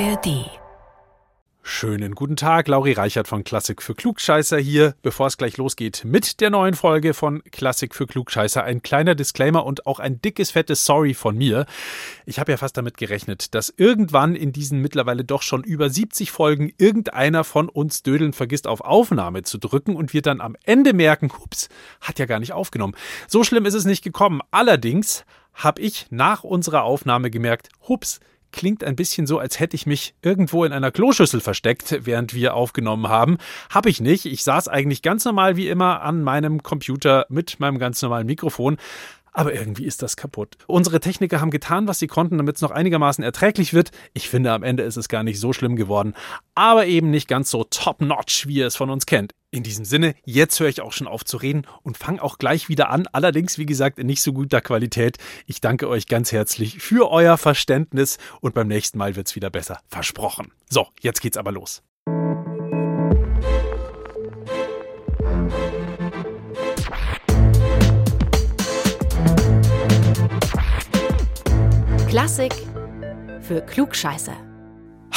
ARD. Schönen guten Tag, Lauri Reichert von Klassik für Klugscheißer hier. Bevor es gleich losgeht mit der neuen Folge von Klassik für Klugscheißer, ein kleiner Disclaimer und auch ein dickes, fettes Sorry von mir. Ich habe ja fast damit gerechnet, dass irgendwann in diesen mittlerweile doch schon über 70 Folgen irgendeiner von uns Dödeln vergisst, auf Aufnahme zu drücken und wir dann am Ende merken, hups, hat ja gar nicht aufgenommen. So schlimm ist es nicht gekommen. Allerdings habe ich nach unserer Aufnahme gemerkt, hups, klingt ein bisschen so, als hätte ich mich irgendwo in einer Kloschüssel versteckt, während wir aufgenommen haben. Hab ich nicht. Ich saß eigentlich ganz normal wie immer an meinem Computer mit meinem ganz normalen Mikrofon. Aber irgendwie ist das kaputt. Unsere Techniker haben getan, was sie konnten, damit es noch einigermaßen erträglich wird. Ich finde, am Ende ist es gar nicht so schlimm geworden. Aber eben nicht ganz so top-notch, wie ihr es von uns kennt. In diesem Sinne, jetzt höre ich auch schon auf zu reden und fange auch gleich wieder an. Allerdings, wie gesagt, in nicht so guter Qualität. Ich danke euch ganz herzlich für euer Verständnis und beim nächsten Mal wird es wieder besser. Versprochen. So, jetzt geht's aber los. Klassik für Klugscheißer.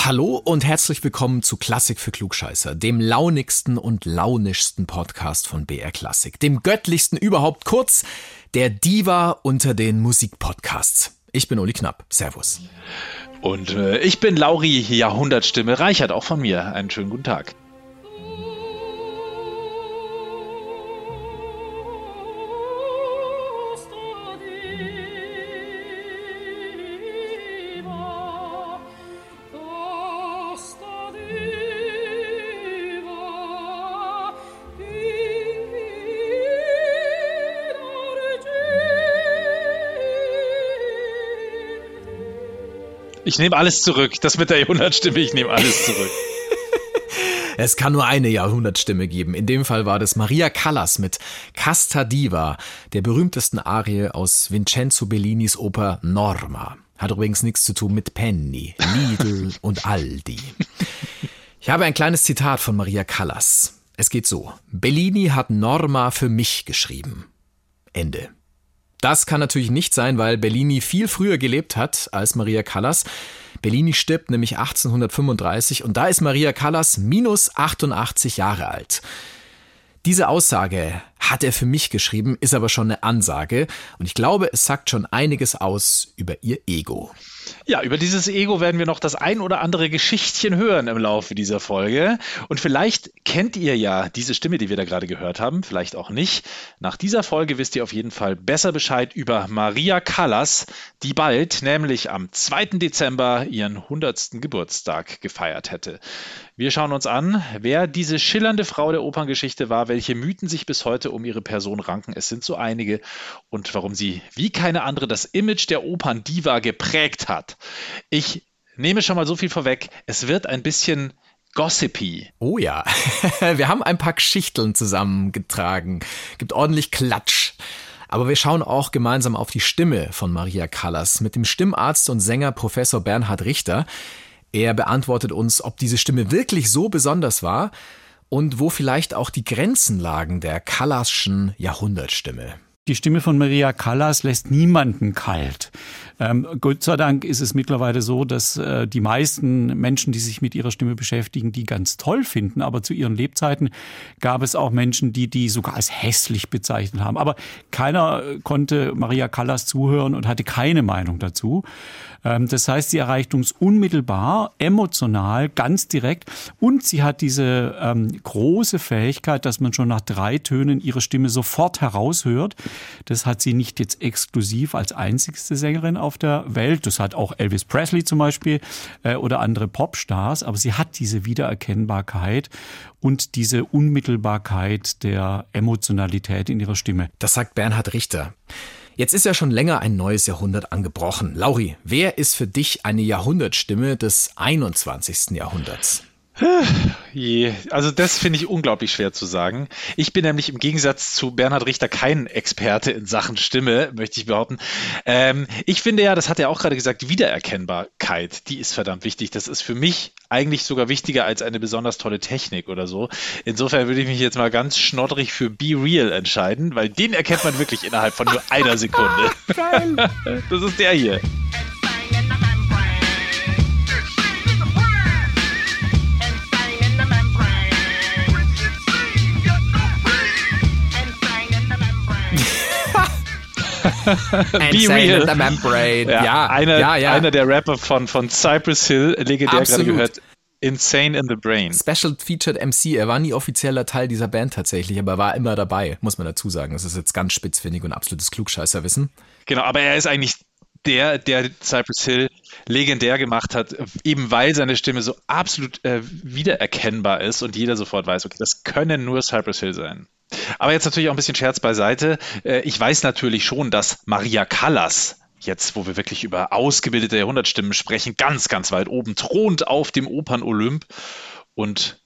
Hallo und herzlich willkommen zu Klassik für Klugscheißer, dem launigsten und launischsten Podcast von BR Klassik, dem göttlichsten überhaupt, kurz der Diva unter den Musikpodcasts. Ich bin Uli Knapp. Servus. Und äh, ich bin Lauri Jahrhundertstimme Reichert, auch von mir. Einen schönen guten Tag. Ich nehme alles zurück. Das mit der Jahrhundertstimme, ich nehme alles zurück. Es kann nur eine Jahrhundertstimme geben. In dem Fall war das Maria Callas mit Casta Diva, der berühmtesten Arie aus Vincenzo Bellinis Oper Norma. Hat übrigens nichts zu tun mit Penny, Lidl und Aldi. Ich habe ein kleines Zitat von Maria Callas. Es geht so. Bellini hat Norma für mich geschrieben. Ende. Das kann natürlich nicht sein, weil Bellini viel früher gelebt hat als Maria Callas. Bellini stirbt nämlich 1835 und da ist Maria Callas minus 88 Jahre alt. Diese Aussage hat er für mich geschrieben, ist aber schon eine Ansage und ich glaube, es sagt schon einiges aus über ihr Ego. Ja, über dieses Ego werden wir noch das ein oder andere Geschichtchen hören im Laufe dieser Folge. Und vielleicht kennt ihr ja diese Stimme, die wir da gerade gehört haben, vielleicht auch nicht. Nach dieser Folge wisst ihr auf jeden Fall besser Bescheid über Maria Callas, die bald, nämlich am 2. Dezember, ihren 100. Geburtstag gefeiert hätte. Wir schauen uns an, wer diese schillernde Frau der Operngeschichte war, welche Mythen sich bis heute um ihre Person ranken. Es sind so einige und warum sie wie keine andere das Image der Operndiva geprägt hat. Ich nehme schon mal so viel vorweg. Es wird ein bisschen gossipy. Oh ja, wir haben ein paar Geschichteln zusammengetragen. Gibt ordentlich Klatsch. Aber wir schauen auch gemeinsam auf die Stimme von Maria Callas mit dem Stimmarzt und Sänger Professor Bernhard Richter. Er beantwortet uns, ob diese Stimme wirklich so besonders war und wo vielleicht auch die Grenzen lagen der Callasschen Jahrhundertstimme. Die Stimme von Maria Callas lässt niemanden kalt. Ähm, Gott sei Dank ist es mittlerweile so, dass äh, die meisten Menschen, die sich mit ihrer Stimme beschäftigen, die ganz toll finden. Aber zu ihren Lebzeiten gab es auch Menschen, die die sogar als hässlich bezeichnet haben. Aber keiner konnte Maria Callas zuhören und hatte keine Meinung dazu. Ähm, das heißt, sie erreicht uns unmittelbar, emotional, ganz direkt. Und sie hat diese ähm, große Fähigkeit, dass man schon nach drei Tönen ihre Stimme sofort heraushört. Das hat sie nicht jetzt exklusiv als einzigste Sängerin auf der Welt. Das hat auch Elvis Presley zum Beispiel äh, oder andere Popstars. Aber sie hat diese Wiedererkennbarkeit und diese Unmittelbarkeit der Emotionalität in ihrer Stimme. Das sagt Bernhard Richter. Jetzt ist ja schon länger ein neues Jahrhundert angebrochen. Lauri, wer ist für dich eine Jahrhundertstimme des 21. Jahrhunderts? Also das finde ich unglaublich schwer zu sagen. Ich bin nämlich im Gegensatz zu Bernhard Richter kein Experte in Sachen Stimme, möchte ich behaupten. Ähm, ich finde ja, das hat er auch gerade gesagt, Wiedererkennbarkeit, die ist verdammt wichtig. Das ist für mich eigentlich sogar wichtiger als eine besonders tolle Technik oder so. Insofern würde ich mich jetzt mal ganz schnoddrig für Be Real entscheiden, weil den erkennt man wirklich innerhalb von nur einer Sekunde. Geil. Das ist der hier. Be real. the membrane. Ja, Ja, einer, ja, ja. einer der Rapper von, von Cypress Hill, legendär gerade gehört. Insane in the Brain. Special Featured MC. Er war nie offizieller Teil dieser Band tatsächlich, aber er war immer dabei, muss man dazu sagen. Das ist jetzt ganz spitzfindig und absolutes Klugscheißerwissen. Genau, aber er ist eigentlich der, der Cypress Hill legendär gemacht hat, eben weil seine Stimme so absolut äh, wiedererkennbar ist und jeder sofort weiß, okay, das können nur Cypress Hill sein. Aber jetzt natürlich auch ein bisschen Scherz beiseite. Äh, ich weiß natürlich schon, dass Maria Callas jetzt, wo wir wirklich über ausgebildete Jahrhundertstimmen sprechen, ganz, ganz weit oben thront auf dem Opern-Olymp. Und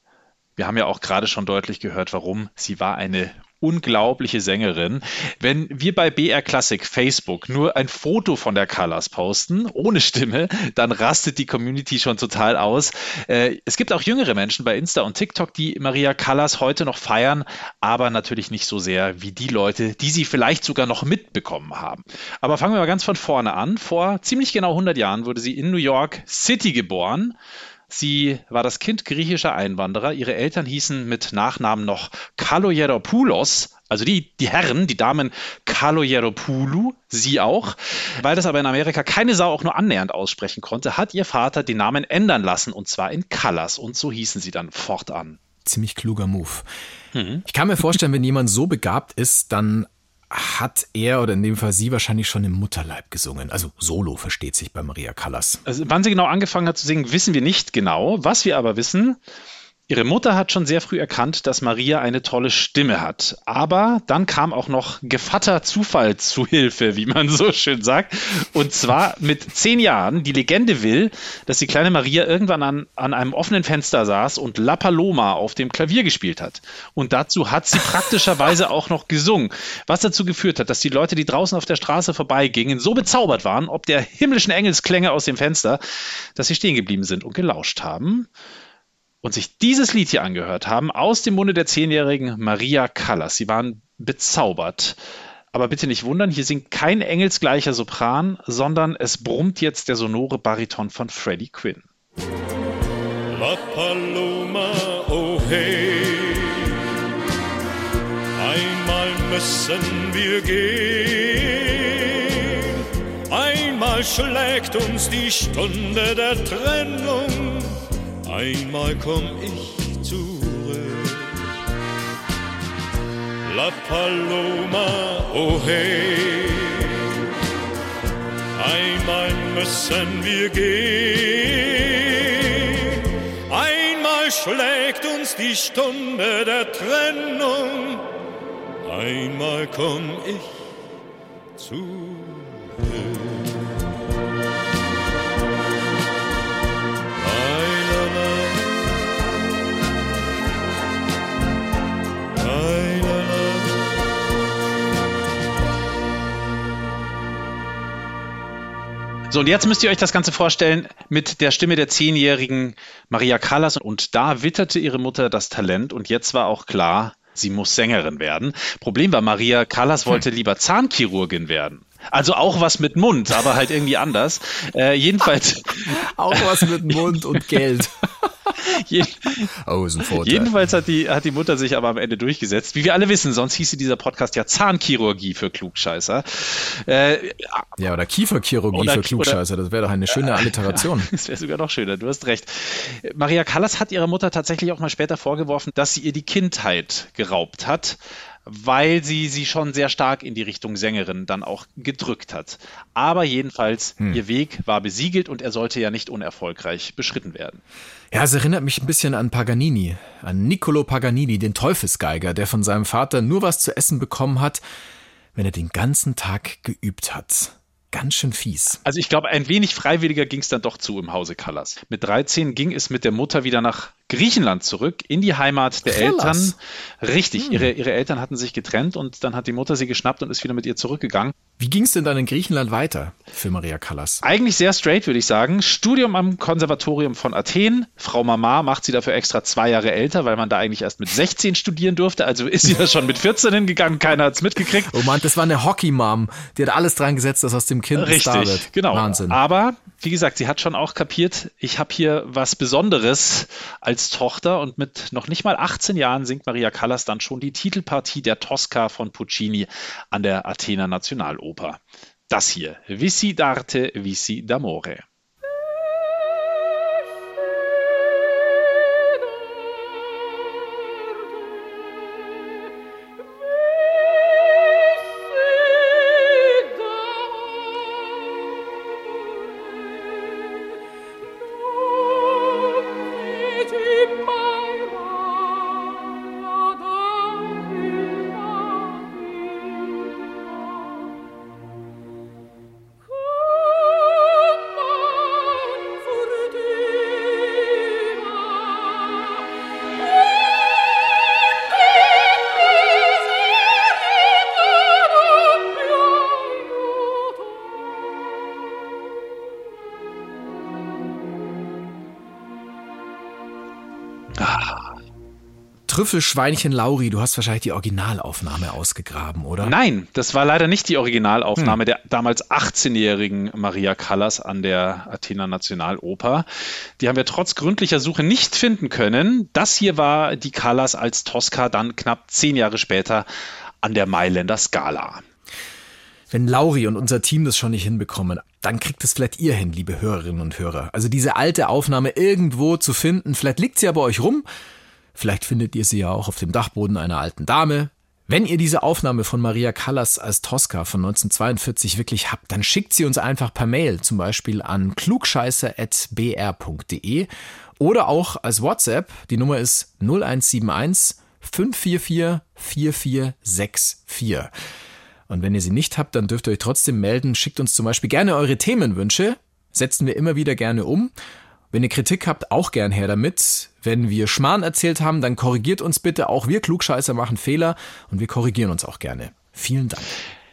wir haben ja auch gerade schon deutlich gehört, warum. Sie war eine unglaubliche Sängerin. Wenn wir bei BR Classic Facebook nur ein Foto von der Callas posten, ohne Stimme, dann rastet die Community schon total aus. Äh, es gibt auch jüngere Menschen bei Insta und TikTok, die Maria Callas heute noch feiern, aber natürlich nicht so sehr wie die Leute, die sie vielleicht sogar noch mitbekommen haben. Aber fangen wir mal ganz von vorne an. Vor ziemlich genau 100 Jahren wurde sie in New York City geboren. Sie war das Kind griechischer Einwanderer. Ihre Eltern hießen mit Nachnamen noch Kaloyeropoulos, also die, die Herren, die Damen Kaloyeropoulou, sie auch. Weil das aber in Amerika keine Sau auch nur annähernd aussprechen konnte, hat ihr Vater den Namen ändern lassen und zwar in Callas und so hießen sie dann fortan. Ziemlich kluger Move. Ich kann mir vorstellen, wenn jemand so begabt ist, dann hat er oder in dem Fall sie wahrscheinlich schon im Mutterleib gesungen. Also Solo versteht sich bei Maria Callas. Also, wann sie genau angefangen hat zu singen, wissen wir nicht genau. Was wir aber wissen, ihre Mutter hat schon sehr früh erkannt, dass Maria eine tolle Stimme hat. Aber dann kam auch noch Gevatter Zufall zu Hilfe, wie man so schön sagt. Und zwar mit zehn Jahren. Die Legende will, dass die kleine Maria irgendwann an, an einem offenen Fenster saß und La Paloma auf dem Klavier gespielt hat. Und dazu hat sie praktischerweise auch noch gesungen. Was dazu geführt hat, dass die Leute, die draußen auf der Straße vorbeigingen, so bezaubert waren, ob der himmlischen Engelsklänge aus dem Fenster, dass sie stehen geblieben sind und gelauscht haben und sich dieses Lied hier angehört haben aus dem Munde der zehnjährigen Maria Callas. Sie waren bezaubert. Aber bitte nicht wundern, hier singt kein engelsgleicher Sopran, sondern es brummt jetzt der sonore Bariton von Freddie Quinn. La Paloma, oh hey. Einmal müssen wir gehen. Einmal schlägt uns die Stunde der Trennung. Einmal komm ich zurück. La Paloma, oh hey. Einmal müssen wir gehen. Einmal schlägt uns die Stunde der Trennung. Einmal komm ich zurück. So, und jetzt müsst ihr euch das Ganze vorstellen mit der Stimme der zehnjährigen Maria Callas. Und da witterte ihre Mutter das Talent und jetzt war auch klar, sie muss Sängerin werden. Problem war, Maria Callas wollte lieber Zahnchirurgin werden. Also auch was mit Mund, aber halt irgendwie anders. Äh, jedenfalls, Auch was mit Mund und Geld. Oh, ist ein Vorteil. jedenfalls hat die, hat die Mutter sich aber am Ende durchgesetzt. Wie wir alle wissen, sonst hieße dieser Podcast ja Zahnchirurgie für Klugscheißer. Äh, Ja, oder Kieferchirurgie Oder- für Klugscheißer. Das wäre doch eine schöne Alliteration. Das wäre sogar noch schöner, du hast recht. Maria Callas hat ihrer Mutter tatsächlich auch mal später vorgeworfen, dass sie ihr die Kindheit geraubt hat, weil sie sie schon sehr stark in die Richtung Sängerin dann auch gedrückt hat. Aber jedenfalls, ihr Weg war besiegelt und er sollte ja nicht unerfolgreich beschritten werden. Ja, es erinnert mich ein bisschen an Paganini, an Niccolo Paganini, den Teufelsgeiger, der von seinem Vater nur was zu essen bekommen hat, wenn er den ganzen Tag geübt hat. Ganz schön fies. Also ich glaube, ein wenig freiwilliger ging es dann doch zu im Hause Callas. Mit 13 ging es mit der Mutter wieder nach Griechenland zurück, in die Heimat der Callas. Eltern. Richtig, ihre, ihre Eltern hatten sich getrennt und dann hat die Mutter sie geschnappt und ist wieder mit ihr zurückgegangen. Wie ging es denn dann in Griechenland weiter für Maria Callas? Eigentlich sehr straight, würde ich sagen. Studium am Konservatorium von Athen. Frau Mama macht sie dafür extra zwei Jahre älter, weil man da eigentlich erst mit 16 studieren durfte. Also ist sie da schon mit 14 hingegangen, keiner hat's mitgekriegt. Oh Mann, das war eine Hockey-Mom. Die hat alles dran gesetzt, dass aus dem Kind ein Star wird. Richtig, genau. Wahnsinn. Aber wie gesagt, sie hat schon auch kapiert, ich habe hier was Besonderes als Tochter und mit noch nicht mal 18 Jahren singt Maria Callas dann schon die Titelpartie der Tosca von Puccini an der Athener Nationaloper. Das hier, Vissi d'arte, Vissi d'amore. Trüffelschweinchen Lauri, du hast wahrscheinlich die Originalaufnahme ausgegraben, oder? Nein, das war leider nicht die Originalaufnahme hm. der damals 18-jährigen Maria Callas an der Athener Nationaloper. Die haben wir trotz gründlicher Suche nicht finden können. Das hier war die Callas als Tosca dann knapp zehn Jahre später an der Mailänder Scala. Wenn Lauri und unser Team das schon nicht hinbekommen, dann kriegt es vielleicht ihr hin, liebe Hörerinnen und Hörer. Also diese alte Aufnahme irgendwo zu finden, vielleicht liegt sie ja bei euch rum. Vielleicht findet ihr sie ja auch auf dem Dachboden einer alten Dame. Wenn ihr diese Aufnahme von Maria Callas als Tosca von 1942 wirklich habt, dann schickt sie uns einfach per Mail, zum Beispiel an klugscheiße.br.de oder auch als WhatsApp. Die Nummer ist 0171 544 4464. Und wenn ihr sie nicht habt, dann dürft ihr euch trotzdem melden. Schickt uns zum Beispiel gerne eure Themenwünsche. Setzen wir immer wieder gerne um. Wenn ihr Kritik habt, auch gern her damit. Wenn wir Schmarrn erzählt haben, dann korrigiert uns bitte. Auch wir Klugscheißer machen Fehler und wir korrigieren uns auch gerne. Vielen Dank.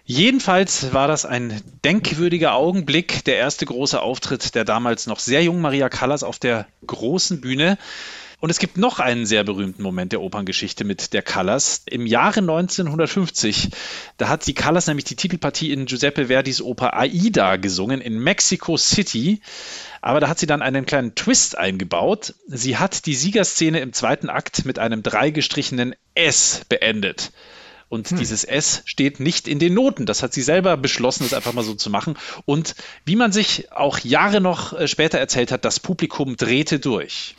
Jedenfalls war das ein denkwürdiger Augenblick, der erste große Auftritt der damals noch sehr jungen Maria Callas auf der großen Bühne. Und es gibt noch einen sehr berühmten Moment der Operngeschichte mit der Callas. Im Jahre 1950, da hat die Callas nämlich die Titelpartie in Giuseppe Verdis Oper Aida gesungen in Mexico City. Aber da hat sie dann einen kleinen Twist eingebaut. Sie hat die Siegerszene im zweiten Akt mit einem dreigestrichenen S beendet. Und hm. dieses S steht nicht in den Noten. Das hat sie selber beschlossen, das einfach mal so zu machen. Und wie man sich auch Jahre noch äh, später erzählt hat, das Publikum drehte durch.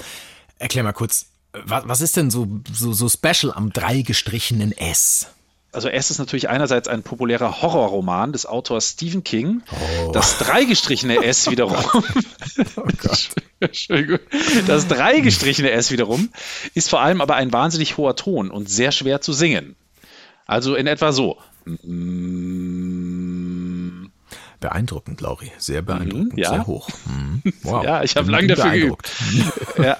Erklär mal kurz, was, was ist denn so, so, so special am dreigestrichenen S? also S ist natürlich einerseits ein populärer Horrorroman des Autors Stephen King. Oh. Das dreigestrichene S wiederum. oh Gott. Das dreigestrichene S wiederum ist vor allem aber ein wahnsinnig hoher Ton und sehr schwer zu singen. Also in etwa so. Beeindruckend, Lauri. Sehr beeindruckend. Ja. Sehr hoch. Mhm. Wow. Ja, ich habe lange dafür geübt. ja.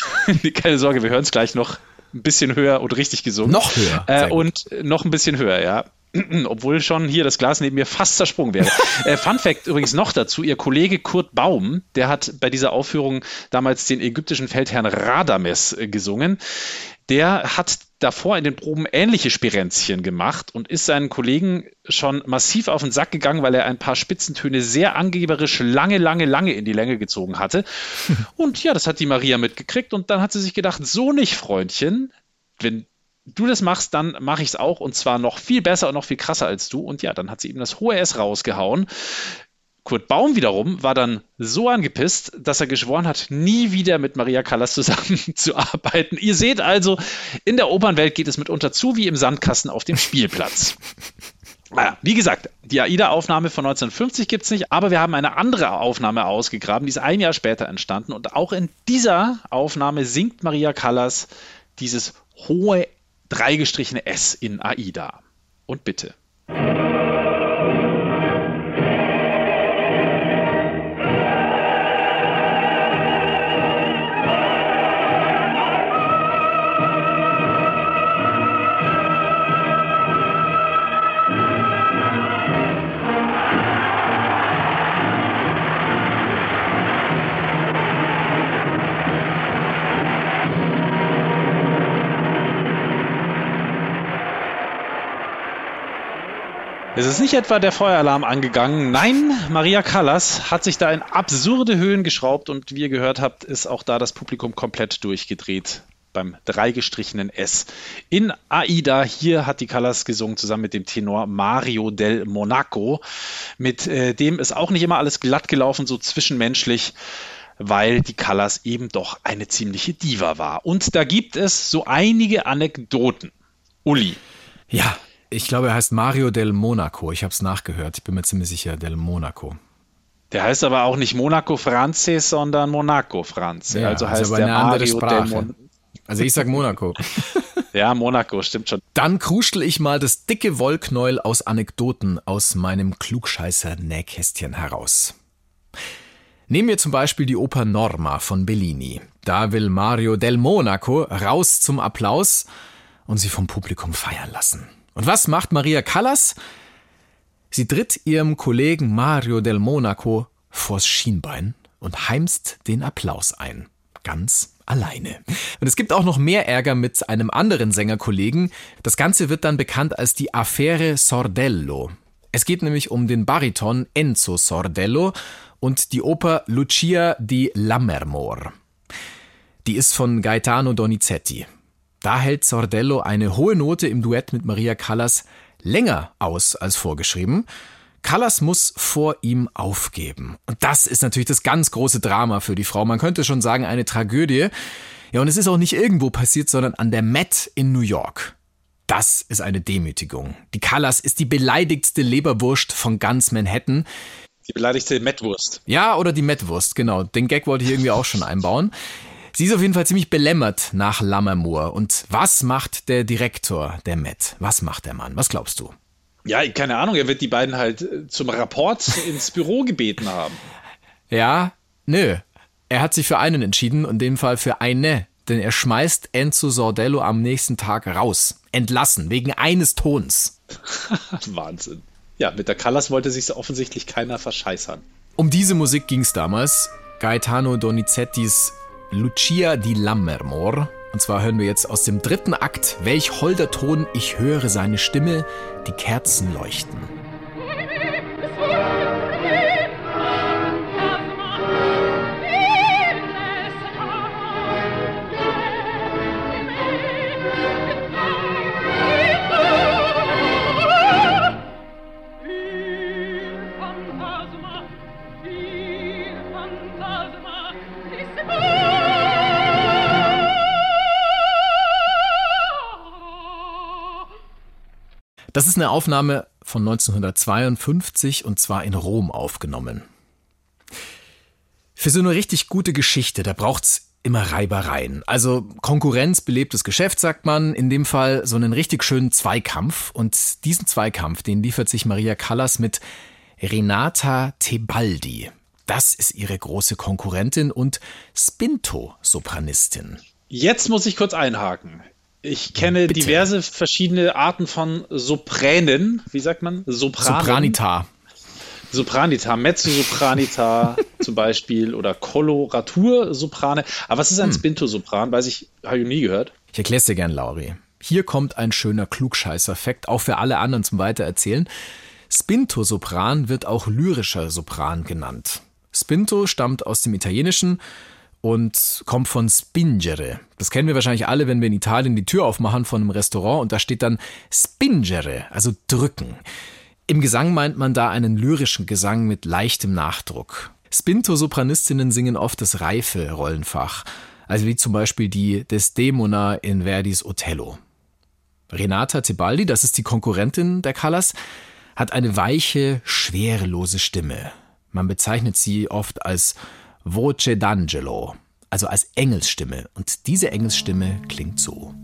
Keine Sorge, wir hören es gleich noch ein bisschen höher und richtig gesungen. Noch höher. Äh, und noch ein bisschen höher, ja. Obwohl schon hier das Glas neben mir fast zersprungen wäre. äh, Fun Fact übrigens noch dazu: Ihr Kollege Kurt Baum, der hat bei dieser Aufführung damals den ägyptischen Feldherrn Radames äh, gesungen der hat davor in den Proben ähnliche Spirenzchen gemacht und ist seinen Kollegen schon massiv auf den Sack gegangen, weil er ein paar Spitzentöne sehr angeberisch lange, lange, lange in die Länge gezogen hatte. Und ja, das hat die Maria mitgekriegt und dann hat sie sich gedacht, so nicht, Freundchen, wenn du das machst, dann mache ich es auch und zwar noch viel besser und noch viel krasser als du. Und ja, dann hat sie eben das hohe S rausgehauen. Kurt Baum wiederum war dann so angepisst, dass er geschworen hat, nie wieder mit Maria Callas zusammenzuarbeiten. Ihr seht also, in der Opernwelt geht es mitunter zu wie im Sandkasten auf dem Spielplatz. Naja, wie gesagt, die AIDA-Aufnahme von 1950 gibt es nicht, aber wir haben eine andere Aufnahme ausgegraben, die ist ein Jahr später entstanden. Und auch in dieser Aufnahme singt Maria Callas dieses hohe dreigestrichene S in AIDA. Und bitte. Es ist nicht etwa der Feueralarm angegangen. Nein, Maria Callas hat sich da in absurde Höhen geschraubt und wie ihr gehört habt, ist auch da das Publikum komplett durchgedreht beim dreigestrichenen S. In Aida, hier hat die Callas gesungen zusammen mit dem Tenor Mario del Monaco, mit äh, dem ist auch nicht immer alles glatt gelaufen, so zwischenmenschlich weil die Callas eben doch eine ziemliche Diva war. Und da gibt es so einige Anekdoten. Uli. Ja, ich glaube, er heißt Mario del Monaco. Ich habe es nachgehört. Ich bin mir ziemlich sicher, del Monaco. Der heißt aber auch nicht Monaco Frances, sondern Monaco Franz. Ja, also heißt aber der eine andere Mario Sprache. Mon Also ich sag Monaco. Ja, Monaco, stimmt schon. Dann kruschel ich mal das dicke Wollknäuel aus Anekdoten aus meinem Klugscheißer-Nähkästchen heraus. Nehmen wir zum Beispiel die Oper Norma von Bellini. Da will Mario del Monaco raus zum Applaus und sie vom Publikum feiern lassen. Und was macht Maria Callas? Sie tritt ihrem Kollegen Mario del Monaco vors Schienbein und heimst den Applaus ein. Ganz alleine. Und es gibt auch noch mehr Ärger mit einem anderen Sängerkollegen. Das Ganze wird dann bekannt als die Affäre Sordello. Es geht nämlich um den Bariton Enzo Sordello und die Oper Lucia di Lammermoor. Die ist von Gaetano Donizetti. Da hält Sordello eine hohe Note im Duett mit Maria Callas länger aus als vorgeschrieben. Callas muss vor ihm aufgeben. Und das ist natürlich das ganz große Drama für die Frau. Man könnte schon sagen, eine Tragödie. Ja, und es ist auch nicht irgendwo passiert, sondern an der Met in New York. Das ist eine Demütigung. Die Callas ist die beleidigtste Leberwurst von ganz Manhattan. Die beleidigte Mettwurst. Ja, oder die Mettwurst, genau. Den Gag wollte ich irgendwie auch schon einbauen. Sie ist auf jeden Fall ziemlich belämmert nach Lammermoor. Und was macht der Direktor der Met? Was macht der Mann? Was glaubst du? Ja, keine Ahnung, er wird die beiden halt äh, zum Rapport ins Büro gebeten haben. Ja, nö. Er hat sich für einen entschieden, in dem Fall für eine. Denn er schmeißt Enzo Sordello am nächsten Tag raus. Entlassen, wegen eines Tons. Wahnsinn. Ja, mit der Callas wollte sich offensichtlich keiner verscheißern. Um diese Musik ging es damals. Gaetano Donizettis Lucia di Lammermoor. Und zwar hören wir jetzt aus dem dritten Akt, welch holder Ton, ich höre seine Stimme, die Kerzen leuchten. Il fantasma, il fantasma di Das ist eine Aufnahme von 1952 und zwar in Rom aufgenommen. Für so eine richtig gute Geschichte, da braucht's immer Reibereien. Also Konkurrenz belebtes Geschäft, sagt man. In dem Fall so einen richtig schönen Zweikampf. Und diesen Zweikampf, den liefert sich Maria Callas mit Renata Tebaldi. Das ist ihre große Konkurrentin und Spinto-Sopranistin. Jetzt muss ich kurz einhaken. Ich kenne Bitte. diverse verschiedene Arten von Sopränen. Wie sagt man? Sopranen. Sopranita. Sopranita, Mezzosopranita zum Beispiel oder Koloratursoprane. Aber was ist ein Spinto-Sopran? Weiß ich, habe ich nie gehört. Ich erkläre dir gern, Lauri. Hier kommt ein schöner Klugscheißer-Fakt, auch für alle anderen zum Weitererzählen. Spinto-Sopran wird auch lyrischer Sopran genannt. Spinto stammt aus dem Italienischen und kommt von spingere. Das kennen wir wahrscheinlich alle, wenn wir in Italien die Tür aufmachen von einem Restaurant und da steht dann spingere, also drücken. Im Gesang meint man da einen lyrischen Gesang mit leichtem Nachdruck. Spinto-Sopranistinnen singen oft das reife Rollenfach, also wie zum Beispiel die Desdemona in Verdis Othello. Renata Tebaldi, das ist die Konkurrentin der Callas, hat eine weiche, schwerelose Stimme. Man bezeichnet sie oft als Voce d'Angelo, also als Engelsstimme. Und diese Engelsstimme klingt so.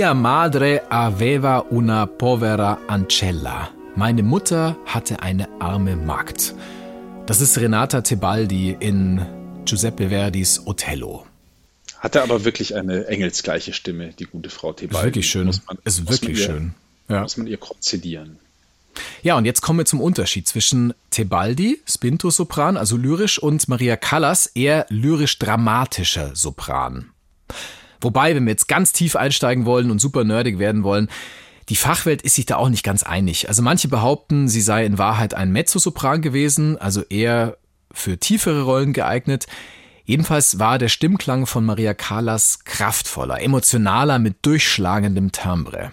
Mia madre aveva una povera ancella. Meine Mutter hatte eine arme Magd. Das ist Renata Tebaldi in Giuseppe Verdis Othello. Hatte aber wirklich eine engelsgleiche Stimme, die gute Frau Tebaldi. Ist wirklich schön. Muss man, ist wirklich ihr, schön. Ja. Muss man ihr konzidieren. Ja, und jetzt kommen wir zum Unterschied zwischen Tebaldi, Spinto-Sopran, also lyrisch, und Maria Callas, eher lyrisch-dramatischer Sopran. Wobei, wenn wir jetzt ganz tief einsteigen wollen und super nerdig werden wollen, die Fachwelt ist sich da auch nicht ganz einig. Also manche behaupten, sie sei in Wahrheit ein Mezzosopran gewesen, also eher für tiefere Rollen geeignet. Jedenfalls war der Stimmklang von Maria Callas kraftvoller, emotionaler mit durchschlagendem Timbre.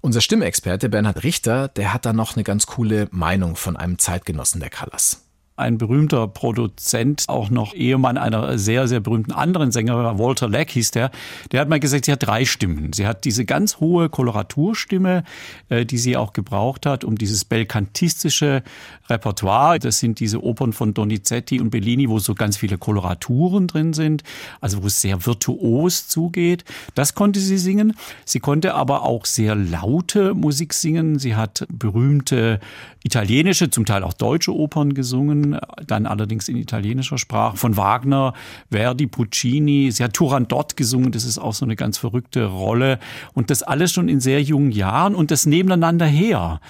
Unser Stimmexperte Bernhard Richter, der hat da noch eine ganz coole Meinung von einem Zeitgenossen der Callas ein berühmter Produzent, auch noch Ehemann einer sehr, sehr berühmten anderen Sängerin, Walter Leck hieß der, der hat mal gesagt, sie hat drei Stimmen. Sie hat diese ganz hohe Koloraturstimme, äh, die sie auch gebraucht hat, um dieses belcantistische Repertoire, das sind diese Opern von Donizetti und Bellini, wo so ganz viele Koloraturen drin sind, also wo es sehr virtuos zugeht. Das konnte sie singen. Sie konnte aber auch sehr laute Musik singen. Sie hat berühmte italienische, zum Teil auch deutsche Opern gesungen dann allerdings in italienischer Sprache, von Wagner, Verdi, Puccini. Sie hat Turandot gesungen, das ist auch so eine ganz verrückte Rolle. Und das alles schon in sehr jungen Jahren und das nebeneinander her.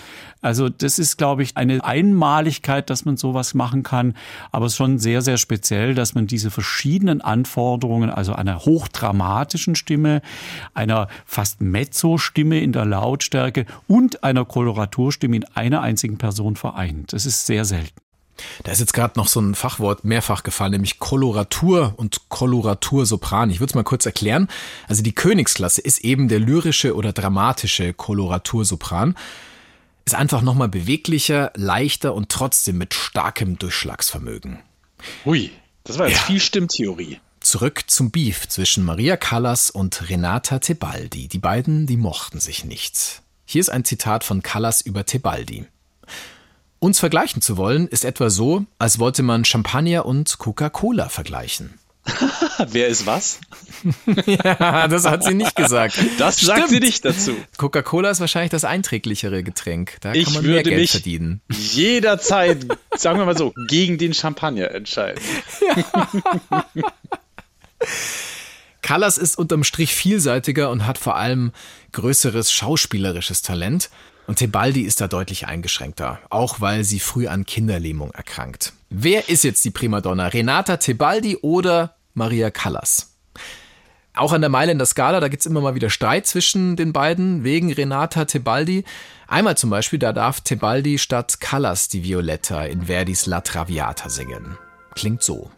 Also das ist, glaube ich, eine Einmaligkeit, dass man sowas machen kann, aber es ist schon sehr, sehr speziell, dass man diese verschiedenen Anforderungen, also einer hochdramatischen Stimme, einer fast Mezzo-Stimme in der Lautstärke und einer Koloraturstimme in einer einzigen Person vereint. Das ist sehr selten. Da ist jetzt gerade noch so ein Fachwort mehrfach gefallen, nämlich Koloratur und Koloratursopran. Ich würde es mal kurz erklären. Also die Königsklasse ist eben der lyrische oder dramatische Koloratursopran. Ist einfach nochmal beweglicher, leichter und trotzdem mit starkem Durchschlagsvermögen. Hui, das war jetzt Ja. viel Stimmtheorie. Zurück zum Beef zwischen Maria Callas und Renata Tebaldi. Die beiden, die mochten sich nicht. Hier ist ein Zitat von Callas über Tebaldi. Uns vergleichen zu wollen, ist etwa so, als wollte man Champagner und Coca-Cola vergleichen. Wer ist was? Ja, das hat sie nicht gesagt. Das sagt sie nicht dazu. Coca-Cola ist wahrscheinlich das einträglichere Getränk. Da Ich kann man mehr würde Geld mich verdienen. jederzeit, sagen wir mal so, gegen den Champagner entscheiden. Callas ist unterm Strich vielseitiger und hat vor allem größeres schauspielerisches Talent. Und Tebaldi ist da deutlich eingeschränkter, auch weil sie früh an Kinderlähmung erkrankt. Wer ist jetzt die Primadonna? Renata Tebaldi oder Maria Callas? Auch an der Mailänder Skala, da gibt's immer mal wieder Streit zwischen den beiden wegen Renata Tebaldi. Einmal zum Beispiel, da darf Tebaldi statt Callas die Violetta in Verdis La Traviata singen. Klingt so.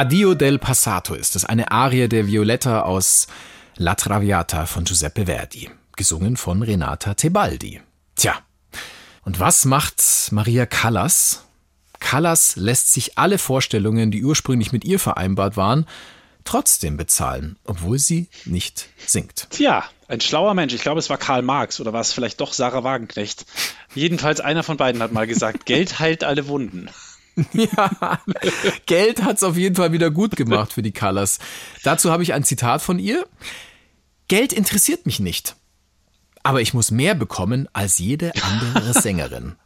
Addio del Passato ist es, eine Arie der Violetta aus La Traviata von Giuseppe Verdi, gesungen von Renata Tebaldi. Tja, und was macht Maria Callas? Callas lässt sich alle Vorstellungen, die ursprünglich mit ihr vereinbart waren, trotzdem bezahlen, obwohl sie nicht singt. Tja, ein schlauer Mensch. Ich glaube, es war Karl Marx oder war es vielleicht doch Sarah Wagenknecht. Jedenfalls einer von beiden hat mal gesagt, Geld heilt alle Wunden. Ja, Geld hat's auf jeden Fall wieder gut gemacht für die Callas. Dazu habe ich ein Zitat von ihr. Geld interessiert mich nicht. Aber ich muss mehr bekommen als jede andere Sängerin.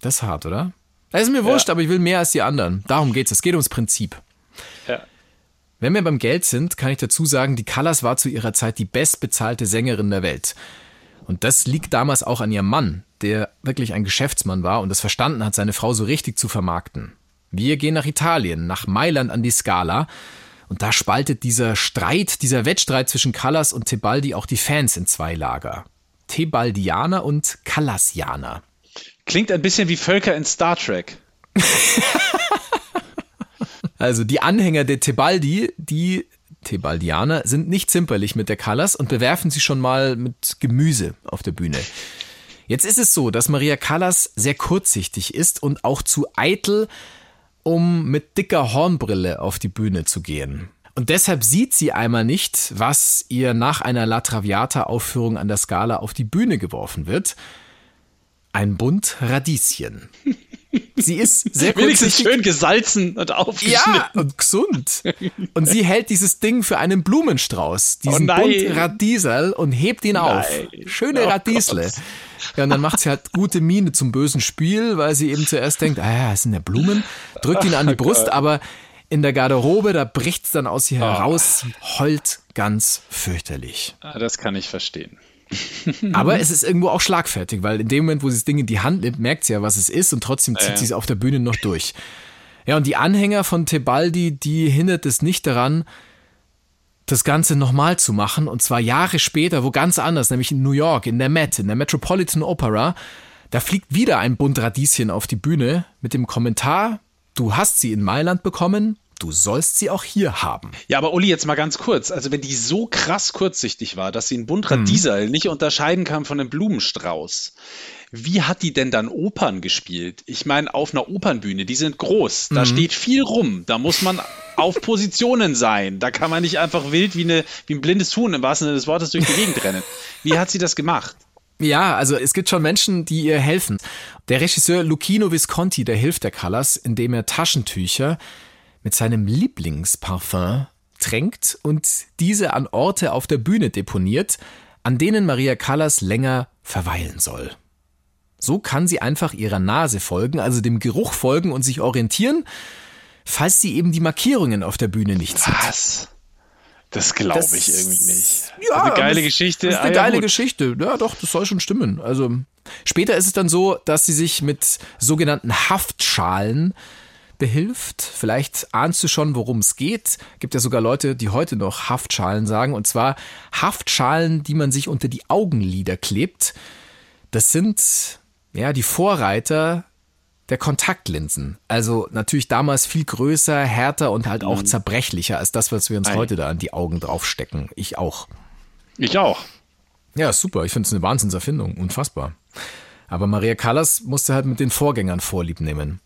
Das ist hart, oder? Das ist mir wurscht, aber ich will mehr als die anderen. Darum geht's. Es geht ums Prinzip. Ja. Wenn wir beim Geld sind, kann ich dazu sagen, die Callas war zu ihrer Zeit die bestbezahlte Sängerin der Welt. Und das liegt damals auch an ihrem Mann, der wirklich ein Geschäftsmann war und es verstanden hat, seine Frau so richtig zu vermarkten. Wir gehen nach Italien, nach Mailand an die Scala. Und da spaltet dieser Streit, dieser Wettstreit zwischen Callas und Tebaldi auch die Fans in zwei Lager. Tebaldianer und Callasianer. Klingt ein bisschen wie Völker in Star Trek. Also die Anhänger der Tebaldi, die Tebaldianer, sind nicht zimperlich mit der Callas und bewerfen sie schon mal mit Gemüse auf der Bühne. Jetzt ist es so, dass Maria Callas sehr kurzsichtig ist und auch zu eitel, um mit dicker Hornbrille auf die Bühne zu gehen. Und deshalb sieht sie einmal nicht, was ihr nach einer La Traviata-Aufführung an der Skala auf die Bühne geworfen wird. Ein Bund Radieschen. Sie ist sehr Wenigstens kurzsichtig. schön gesalzen und aufgeschnitten. Ja, und gesund. Und sie hält dieses Ding für einen Blumenstrauß, diesen Oh. Bund Radiesel und hebt ihn auf. Nein. Schöne Oh Radiesle. Gott. Ja, und dann macht sie halt gute Miene zum bösen Spiel, weil sie eben zuerst denkt, ah ja, es sind ja Blumen, drückt ihn an Oh die Brust, aber in der Garderobe, da bricht's dann aus ihr Ah. heraus, heult ganz fürchterlich. Ah, Das kann ich verstehen. Aber es ist irgendwo auch schlagfertig, weil in dem Moment, wo sie das Ding in die Hand nimmt, merkt sie ja, was es ist und trotzdem zieht sie es auf der Bühne noch durch. Ja, und die Anhänger von Tebaldi, die hindert es nicht daran, das Ganze nochmal zu machen und zwar Jahre später, wo ganz anders, nämlich in New York, in der Met, in der Metropolitan Opera. Da fliegt wieder ein Bund Radieschen auf die Bühne mit dem Kommentar, du hast sie in Mailand bekommen, du sollst sie auch hier haben. Ja, aber Uli, jetzt mal ganz kurz. Also, wenn die so krass kurzsichtig war, dass sie einen Bund Radiesel nicht unterscheiden kann von einem Blumenstrauß, wie hat die denn dann Opern gespielt? Ich meine, auf einer Opernbühne, die sind groß, da steht viel rum, da muss man auf Positionen sein. Da kann man nicht einfach wild wie, eine, wie ein blindes Huhn im wahrsten Sinne des Wortes durch die Gegend rennen. Wie hat sie das gemacht? Ja, also es gibt schon Menschen, die ihr helfen. Der Regisseur Lucchino Visconti, der hilft der Callas, indem er Taschentücher mit seinem Lieblingsparfum tränkt und diese an Orte auf der Bühne deponiert, an denen Maria Callas länger verweilen soll. So kann sie einfach ihrer Nase folgen, also dem Geruch folgen und sich orientieren, falls sie eben die Markierungen auf der Bühne nicht sieht. Was? Das glaube Das- ich irgendwie nicht. Ja, eine geile das- Geschichte. Das ist eine Ah, ja, geile gut. Geschichte. Ja, doch, das soll schon stimmen. Also später ist es dann so, dass sie sich mit sogenannten Haftschalen behilft. Vielleicht ahnst du schon, worum es geht. Gibt ja sogar Leute, die heute noch Haftschalen sagen. Und zwar Haftschalen, die man sich unter die Augenlider klebt. Das sind ja die Vorreiter der Kontaktlinsen. Also natürlich damals viel größer, härter und halt auch zerbrechlicher als das, was wir uns Ei. heute da an die Augen draufstecken. Ich auch. Ich auch. Ja, super. Ich finde es eine Wahnsinnserfindung. Unfassbar. Aber Maria Callas musste halt mit den Vorgängern Vorlieb nehmen.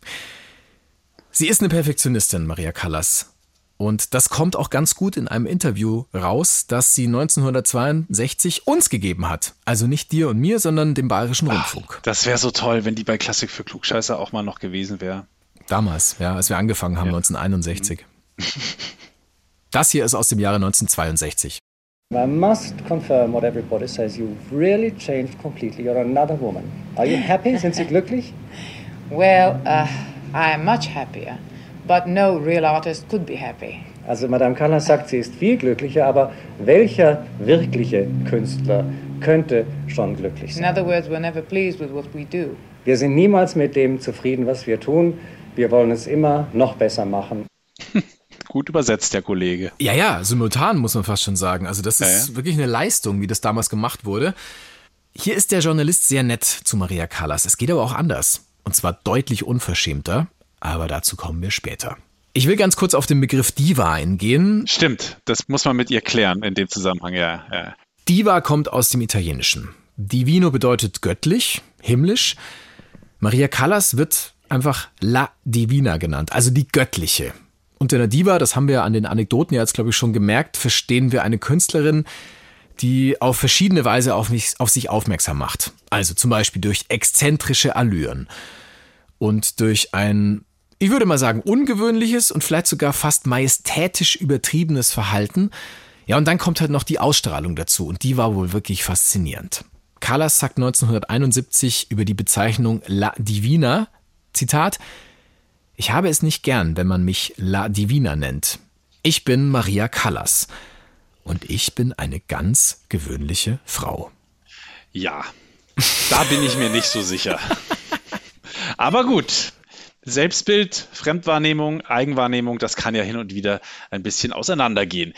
Sie ist eine Perfektionistin, Maria Callas. Und das kommt auch ganz gut in einem Interview raus, das sie 1962 uns gegeben hat. Also nicht dir und mir, sondern dem Bayerischen Rundfunk. Das wäre so toll, wenn die bei Klassik für Klugscheißer auch mal noch gewesen wäre. Damals, ja, als wir angefangen haben, 1961. Das hier ist aus dem Jahre 1962. I must confirm what everybody says. You've really changed completely. You're another woman. Are you happy? Sind Sie glücklich? Well, uh, I am much happier, but no real artist could be happy. Also Madame Callas sagt, sie ist viel glücklicher, aber welcher wirkliche Künstler könnte schon glücklich In sein? other words, we're never pleased with what we do. Wir sind niemals mit dem zufrieden, was wir tun. Wir wollen es immer noch besser machen. Gut übersetzt, der Kollege. Ja, ja, simultan muss man fast schon sagen. Also das Ja, ist ja. wirklich eine Leistung, wie das damals gemacht wurde. Hier ist der Journalist sehr nett zu Maria Callas. Es geht aber auch anders. Und zwar deutlich unverschämter. Aber dazu kommen wir später. Ich will ganz kurz auf den Begriff Diva eingehen. Stimmt, das muss man mit ihr klären in dem Zusammenhang, ja. ja. Diva kommt aus dem Italienischen. Divino bedeutet göttlich, himmlisch. Maria Callas wird einfach La Divina genannt, also die göttliche. Unter einer Diva, das haben wir an den Anekdoten ja jetzt, glaube ich, schon gemerkt, verstehen wir eine Künstlerin, die auf verschiedene Weise auf, mich, auf sich aufmerksam macht. Also zum Beispiel durch exzentrische Allüren und durch ein, ich würde mal sagen, ungewöhnliches und vielleicht sogar fast majestätisch übertriebenes Verhalten. Ja, und dann kommt halt noch die Ausstrahlung dazu und die war wohl wirklich faszinierend. Callas sagt 1971 über die Bezeichnung La Divina, Zitat, ich habe es nicht gern, wenn man mich La Divina nennt. Ich bin Maria Callas und ich bin eine ganz gewöhnliche Frau. Ja, da bin ich mir nicht so sicher. Aber gut. Selbstbild, Fremdwahrnehmung, Eigenwahrnehmung, das kann ja hin und wieder ein bisschen auseinandergehen.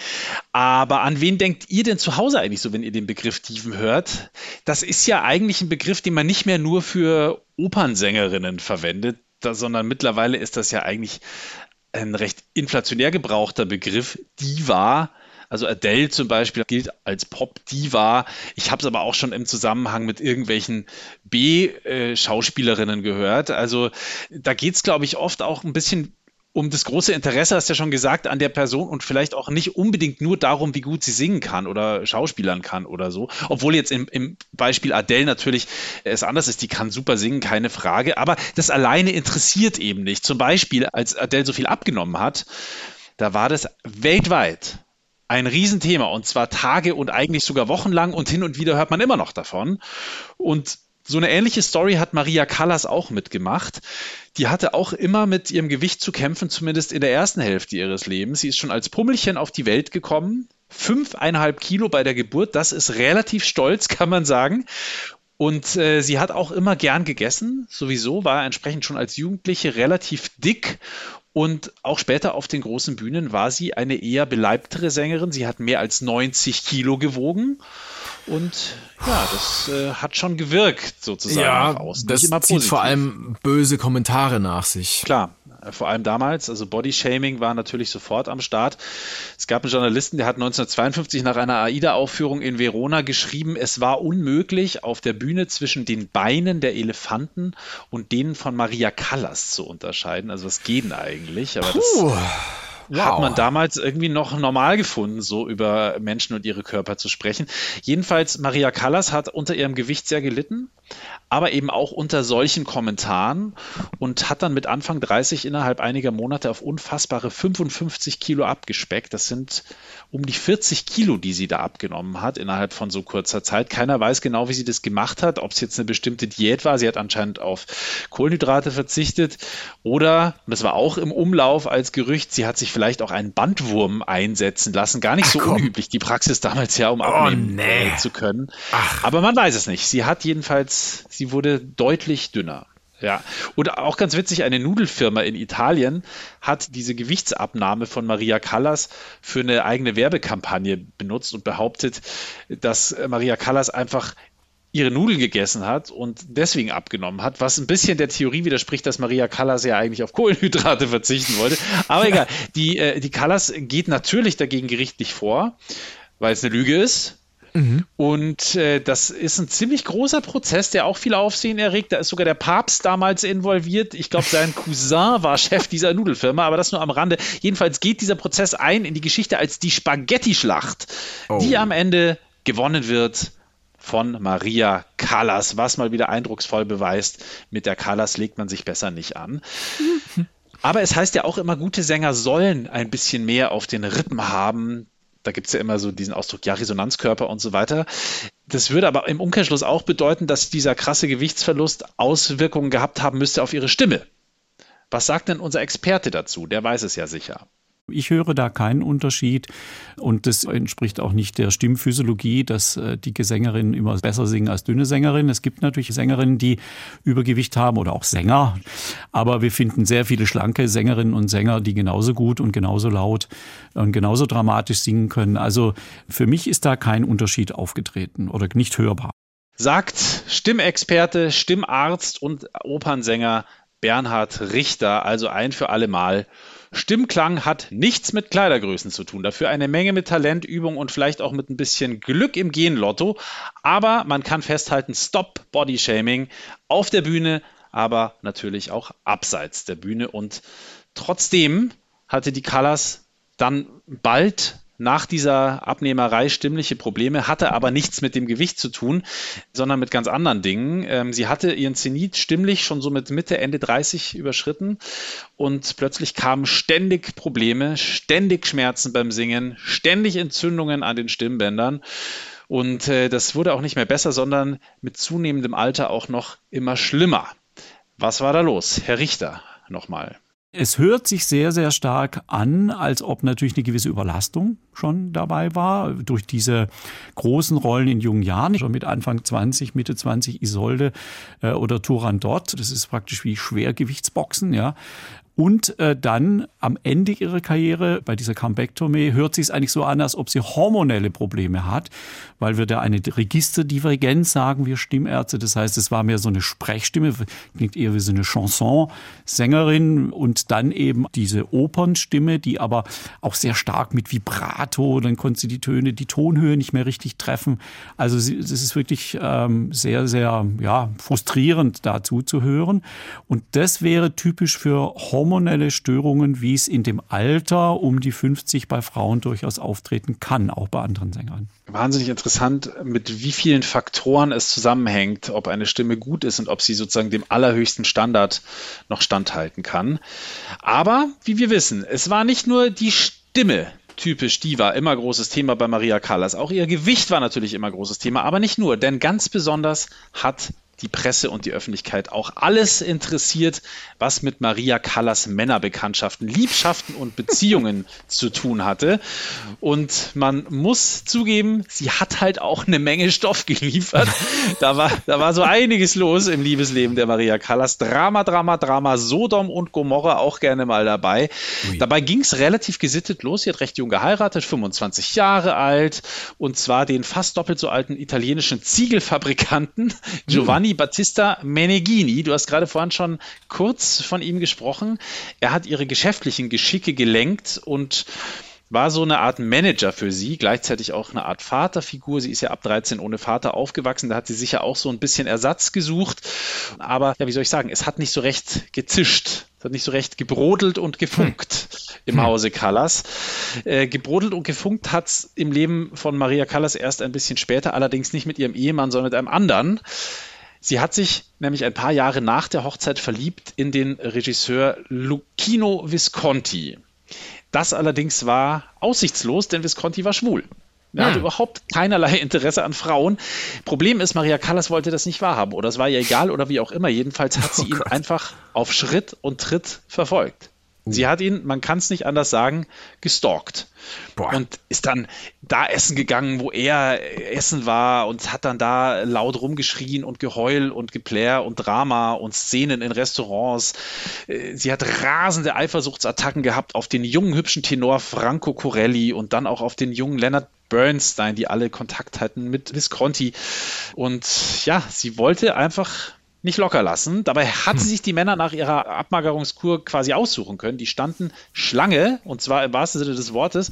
Aber an wen denkt ihr denn zu Hause eigentlich so, wenn ihr den Begriff Dieven hört? Das ist ja eigentlich ein Begriff, den man nicht mehr nur für Opernsängerinnen verwendet, sondern mittlerweile ist das ja eigentlich ein recht inflationär gebrauchter Begriff, Diva. Also Adele zum Beispiel gilt als Pop-Diva. Ich habe es aber auch schon im Zusammenhang mit irgendwelchen B-Schauspielerinnen gehört. Also da geht es, glaube ich, oft auch ein bisschen um das große Interesse, hast du ja schon gesagt, an der Person und vielleicht auch nicht unbedingt nur darum, wie gut sie singen kann oder schauspielern kann oder so. Obwohl jetzt im, im Beispiel Adele natürlich es anders ist, die kann super singen, keine Frage. Aber das alleine interessiert eben nicht. Zum Beispiel, als Adele so viel abgenommen hat, da war das weltweit ein Riesenthema und zwar Tage und eigentlich sogar wochenlang und hin und wieder hört man immer noch davon. Und so eine ähnliche Story hat Maria Callas auch mitgemacht. Die hatte auch immer mit ihrem Gewicht zu kämpfen, zumindest in der ersten Hälfte ihres Lebens. Sie ist schon als Pummelchen auf die Welt gekommen. Fünfeinhalb Kilo bei der Geburt, das ist relativ stolz, kann man sagen. Und äh, sie hat auch immer gern gegessen, sowieso, war entsprechend schon als Jugendliche relativ dick. Und auch später auf den großen Bühnen war sie eine eher beleibtere Sängerin. Sie hat mehr als 90 Kilo gewogen. Und ja, das äh, hat schon gewirkt, sozusagen Ja, nach außen. das zieht vor allem böse Kommentare nach sich. Klar, vor allem damals, also Bodyshaming war natürlich sofort am Start. Es gab einen Journalisten, der hat 1952 nach einer AIDA-Aufführung in Verona geschrieben, es war unmöglich, auf der Bühne zwischen den Beinen der Elefanten und denen von Maria Callas zu unterscheiden. Also was geht denn eigentlich? Aber Puh. das hat man damals irgendwie noch normal gefunden, so über Menschen und ihre Körper zu sprechen. Jedenfalls, Maria Callas hat unter ihrem Gewicht sehr gelitten, aber eben auch unter solchen Kommentaren und hat dann mit Anfang 30 innerhalb einiger Monate auf unfassbare 55 Kilo abgespeckt. Das sind um die 40 Kilo, die sie da abgenommen hat innerhalb von so kurzer Zeit. Keiner weiß genau, wie sie das gemacht hat, ob es jetzt eine bestimmte Diät war. Sie hat anscheinend auf Kohlenhydrate verzichtet oder, das war auch im Umlauf als Gerücht, sie hat sich vielleicht auch einen Bandwurm einsetzen lassen. Gar nicht so komm. unüblich, die Praxis damals ja, um abnehmen nee. zu können. Aber man weiß es nicht. Sie hat jedenfalls, sie wurde deutlich dünner. Ja, und auch ganz witzig, eine Nudelfirma in Italien hat diese Gewichtsabnahme von Maria Callas für eine eigene Werbekampagne benutzt und behauptet, dass Maria Callas einfach ihre Nudeln gegessen hat und deswegen abgenommen hat, was ein bisschen der Theorie widerspricht, dass Maria Callas ja eigentlich auf Kohlenhydrate verzichten wollte. Aber egal, die, äh, die Callas geht natürlich dagegen gerichtlich vor, weil es eine Lüge ist. Und äh, das ist ein ziemlich großer Prozess, der auch viel Aufsehen erregt. Da ist sogar der Papst damals involviert. Ich glaube, sein Cousin war Chef dieser Nudelfirma, aber das nur am Rande. Jedenfalls geht dieser Prozess ein in die Geschichte als die Spaghetti-Schlacht, die am Ende gewonnen wird von Maria Callas, was mal wieder eindrucksvoll beweist, mit der Callas legt man sich besser nicht an. Aber es heißt ja auch immer, gute Sänger sollen ein bisschen mehr auf den Rippen haben. Da gibt es ja immer so diesen Ausdruck, ja, Resonanzkörper und so weiter. Das würde aber im Umkehrschluss auch bedeuten, dass dieser krasse Gewichtsverlust Auswirkungen gehabt haben müsste auf ihre Stimme. Was sagt denn unser Experte dazu? Der weiß es ja sicher. Ich höre da keinen Unterschied und das entspricht auch nicht der Stimmphysiologie, dass äh, dicke Sängerinnen immer besser singen als dünne Sängerinnen. Es gibt natürlich Sängerinnen, die Übergewicht haben oder auch Sänger, aber wir finden sehr viele schlanke Sängerinnen und Sänger, die genauso gut und genauso laut und genauso dramatisch singen können. Also für mich ist da kein Unterschied aufgetreten oder nicht hörbar. Sagt Stimmexperte, Stimmarzt und Opernsänger Bernhard Richter, also ein für alle Mal. Stimmklang hat nichts mit Kleidergrößen zu tun. Dafür eine Menge mit Talent, Übung und vielleicht auch mit ein bisschen Glück im Genlotto. Aber man kann festhalten, Stop Bodyshaming auf der Bühne, aber natürlich auch abseits der Bühne. Und trotzdem hatte die Callas dann bald nach dieser Abnehmerei stimmliche Probleme, hatte aber nichts mit dem Gewicht zu tun, sondern mit ganz anderen Dingen. Ähm, sie hatte ihren Zenit stimmlich schon so mit Mitte, Ende 30 überschritten und plötzlich kamen ständig Probleme, ständig Schmerzen beim Singen, ständig Entzündungen an den Stimmbändern. Und äh, das wurde auch nicht mehr besser, sondern mit zunehmendem Alter auch noch immer schlimmer. Was war da los? Herr Richter, nochmal. Es hört sich sehr, sehr stark an, als ob natürlich eine gewisse Überlastung schon dabei war. Durch diese großen Rollen in jungen Jahren, schon mit Anfang 20, Mitte 20 Isolde äh, oder Turandot. Das ist praktisch wie Schwergewichtsboxen, ja. Und äh, dann am Ende ihrer Karriere, bei dieser Comeback-Tournee, hört sich es eigentlich so an, als ob sie hormonelle Probleme hat, weil wir da eine Registerdivergenz sagen, wir Stimmärzte. Das heißt, es war mehr so eine Sprechstimme, klingt eher wie so eine Chanson-Sängerin und dann eben diese Opernstimme, die aber auch sehr stark mit Vibrato, dann konnte sie die Töne, die Tonhöhe nicht mehr richtig treffen. Also das ist wirklich ähm, sehr, sehr ja, frustrierend dazu zu hören. Und das wäre typisch für hormonelle Störungen, wie es in dem Alter um die 50 bei Frauen durchaus auftreten kann, auch bei anderen Sängern. Wahnsinnig interessant, mit wie vielen Faktoren es zusammenhängt, ob eine Stimme gut ist und ob sie sozusagen dem allerhöchsten Standard noch standhalten kann. Aber, wie wir wissen, es war nicht nur die Stimme, typisch Diva, immer großes Thema bei Maria Callas. Auch ihr Gewicht war natürlich immer großes Thema, aber nicht nur, denn ganz besonders hat die Presse und die Öffentlichkeit auch alles interessiert, was mit Maria Callas Männerbekanntschaften, Liebschaften und Beziehungen zu tun hatte. Und man muss zugeben, sie hat halt auch eine Menge Stoff geliefert. Da war, da war so einiges los im Liebesleben der Maria Callas. Drama, Drama, Drama, Sodom und Gomorra auch gerne mal dabei. Ui. Dabei ging es relativ gesittet los. Sie hat recht jung geheiratet, 25 Jahre alt, und zwar den fast doppelt so alten italienischen Ziegelfabrikanten Giovanni Giovanni Battista Meneghini. Du hast gerade vorhin schon kurz von ihm gesprochen. Er hat ihre geschäftlichen Geschicke gelenkt und war so eine Art Manager für sie, gleichzeitig auch eine Art Vaterfigur. Sie ist ja ab 13 ohne Vater aufgewachsen, da hat sie sicher auch so ein bisschen Ersatz gesucht. Aber ja, wie soll ich sagen, es hat nicht so recht gezischt. Es hat nicht so recht gebrodelt und gefunkt hm. im Hause Callas. Äh, gebrodelt und gefunkt hat es im Leben von Maria Callas erst ein bisschen später, allerdings nicht mit ihrem Ehemann, sondern mit einem anderen. Sie hat sich nämlich ein paar Jahre nach der Hochzeit verliebt in den Regisseur Lucchino Visconti. Das allerdings war aussichtslos, denn Visconti war schwul. Er hatte hm. überhaupt keinerlei Interesse an Frauen. Problem ist, Maria Callas wollte das nicht wahrhaben oder es war ihr egal oder wie auch immer. Jedenfalls hat sie oh ihn einfach auf Schritt und Tritt verfolgt. Sie hat ihn, man kann es nicht anders sagen, gestalkt. Boah. Und ist dann da essen gegangen, wo er essen war und hat dann da laut rumgeschrien und Geheul und Geplär und Drama und Szenen in Restaurants. Äh, sie hat rasende Eifersuchtsattacken gehabt auf den jungen, hübschen Tenor Franco Corelli und dann auch auf den jungen Leonard Bernstein, die alle Kontakt hatten mit Visconti. Und ja, sie wollte einfach nicht locker lassen. Dabei hat sie sich die Männer nach ihrer Abmagerungskur quasi aussuchen können. Die standen Schlange, und zwar im wahrsten Sinne des Wortes.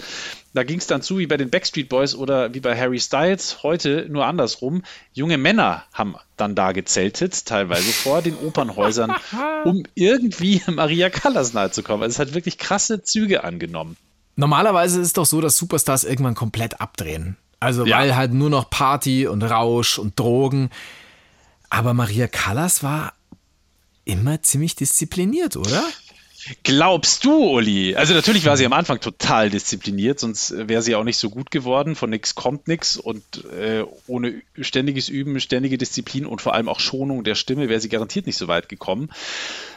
Da ging es dann zu wie bei den Backstreet Boys oder wie bei Harry Styles, heute nur andersrum. Junge Männer haben dann da gezeltet, teilweise vor den Opernhäusern, um irgendwie Maria Callas nahe zu kommen. Also es hat wirklich krasse Züge angenommen. Normalerweise ist es doch so, dass Superstars irgendwann komplett abdrehen. Also ja. weil halt nur noch Party und Rausch und Drogen. Aber Maria Callas war immer ziemlich diszipliniert, oder? Glaubst du, Uli? Also natürlich war sie am Anfang total diszipliniert, sonst wäre sie auch nicht so gut geworden. Von nix kommt nix und äh, ohne ständiges Üben, ständige Disziplin und vor allem auch Schonung der Stimme wäre sie garantiert nicht so weit gekommen.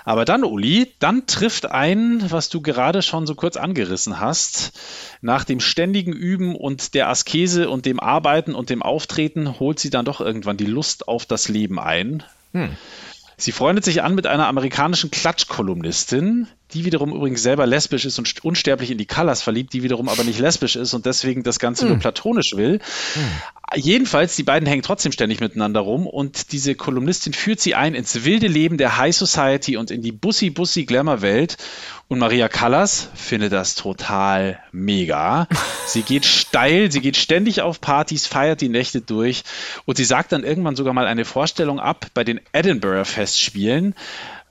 Aber dann, Uli, dann trifft ein, was du gerade schon so kurz angerissen hast. Nach dem ständigen Üben und der Askese und dem Arbeiten und dem Auftreten holt sie dann doch irgendwann die Lust auf das Leben ein. Hm. Sie freundet sich an mit einer amerikanischen Klatschkolumnistin, die wiederum übrigens selber lesbisch ist und unsterblich in die Callas verliebt, die wiederum aber nicht lesbisch ist und deswegen das Ganze hm. nur platonisch will. Hm. Jedenfalls, die beiden hängen trotzdem ständig miteinander rum und diese Kolumnistin führt sie ein ins wilde Leben der High Society und in die Bussi-Bussi-Glamour-Welt und Maria Callas findet das total mega. Sie geht steil, sie geht ständig auf Partys, feiert die Nächte durch und sie sagt dann irgendwann sogar mal eine Vorstellung ab bei den Edinburgh Festspielen,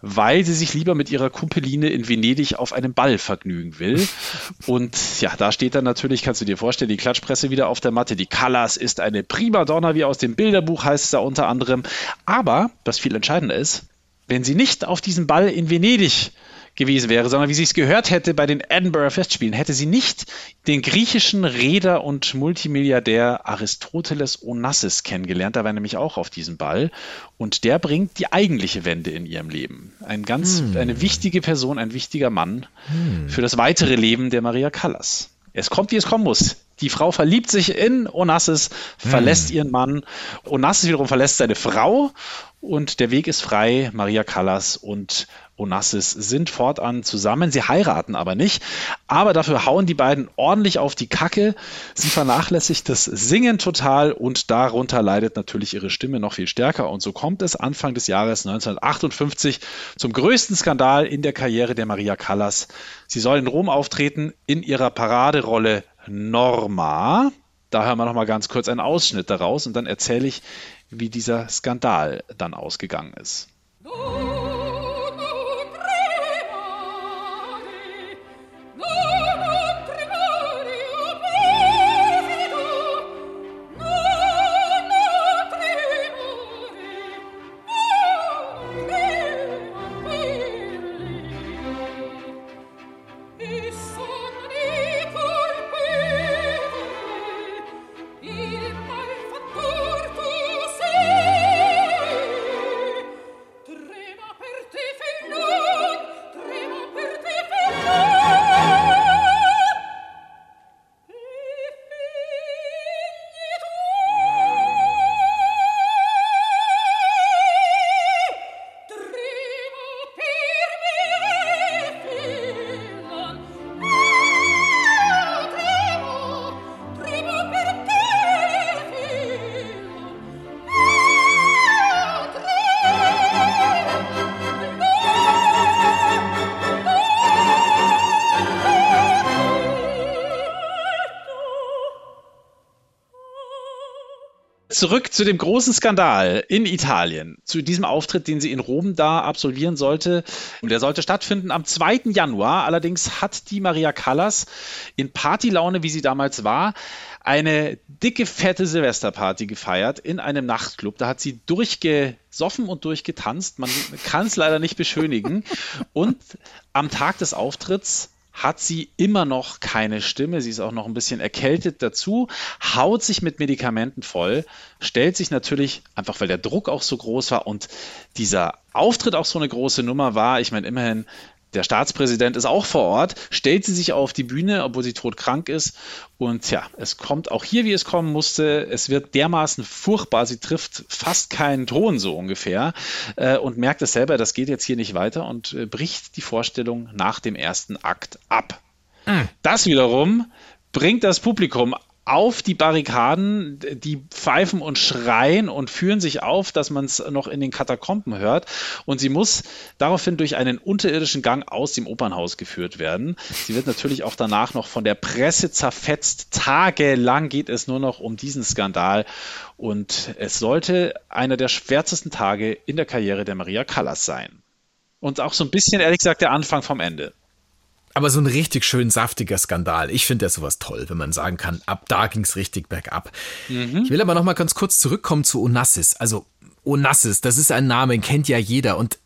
weil sie sich lieber mit ihrer Kumpeline in Venedig auf einem Ball vergnügen will. Und ja, da steht dann natürlich, kannst du dir vorstellen, die Klatschpresse wieder auf der Matte. Die Callas ist eine Primadonna, wie aus dem Bilderbuch heißt es da unter anderem. Aber, was viel entscheidender ist, wenn sie nicht auf diesem Ball in Venedig gewesen wäre, sondern wie sie es gehört hätte bei den Edinburgh Festspielen, hätte sie nicht den griechischen Reeder und Multimilliardär Aristoteles Onassis kennengelernt. Da war nämlich auch auf diesem Ball. Und der bringt die eigentliche Wende in ihrem Leben. Ein ganz, hm. eine wichtige Person, ein wichtiger Mann hm. für das weitere Leben der Maria Callas. Es kommt, wie es kommen muss. Die Frau verliebt sich in Onassis, verlässt hm. ihren Mann. Onassis wiederum verlässt seine Frau und der Weg ist frei. Maria Callas und Onassis sind fortan zusammen. Sie heiraten aber nicht. Aber dafür hauen die beiden ordentlich auf die Kacke. Sie vernachlässigt das Singen total und darunter leidet natürlich ihre Stimme noch viel stärker. Und so kommt es Anfang des Jahres 1958 zum größten Skandal in der Karriere der Maria Callas. Sie soll in Rom auftreten in ihrer Paraderolle Norma. Da hören wir noch mal ganz kurz einen Ausschnitt daraus und dann erzähle ich, wie dieser Skandal dann ausgegangen ist. Trema Zurück zu dem großen Skandal in Italien, zu diesem Auftritt, den sie in Rom da absolvieren sollte. Und der sollte stattfinden am 2. Januar. Allerdings hat die Maria Callas in Partylaune, wie sie damals war, eine dicke, fette Silvesterparty gefeiert in einem Nachtclub. Da hat sie durchgesoffen und durchgetanzt. Man kann es leider nicht beschönigen. Und am Tag des Auftritts hat sie immer noch keine Stimme. Sie ist auch noch ein bisschen erkältet dazu, haut sich mit Medikamenten voll, stellt sich natürlich, einfach weil der Druck auch so groß war und dieser Auftritt auch so eine große Nummer war. Ich meine, immerhin, der Staatspräsident ist auch vor Ort, stellt sie sich auf die Bühne, obwohl sie todkrank ist. Und ja, es kommt auch hier, wie es kommen musste. Es wird dermaßen furchtbar. Sie trifft fast keinen Ton so ungefähr äh, und merkt es selber, das geht jetzt hier nicht weiter und äh, bricht die Vorstellung nach dem ersten Akt ab. Das wiederum bringt das Publikum auf die Barrikaden, die pfeifen und schreien und führen sich auf, dass man es noch in den Katakomben hört. Und sie muss daraufhin durch einen unterirdischen Gang aus dem Opernhaus geführt werden. Sie wird natürlich auch danach noch von der Presse zerfetzt. Tagelang geht es nur noch um diesen Skandal. Und es sollte einer der schwärzesten Tage in der Karriere der Maria Callas sein. Und auch so ein bisschen, ehrlich gesagt, der Anfang vom Ende. Aber so ein richtig schön saftiger Skandal. Ich finde ja sowas toll, wenn man sagen kann, ab da ging's richtig bergab. Ich will aber noch mal ganz kurz zurückkommen zu Onassis. Also Onassis, das ist ein Name, den kennt ja jeder. Und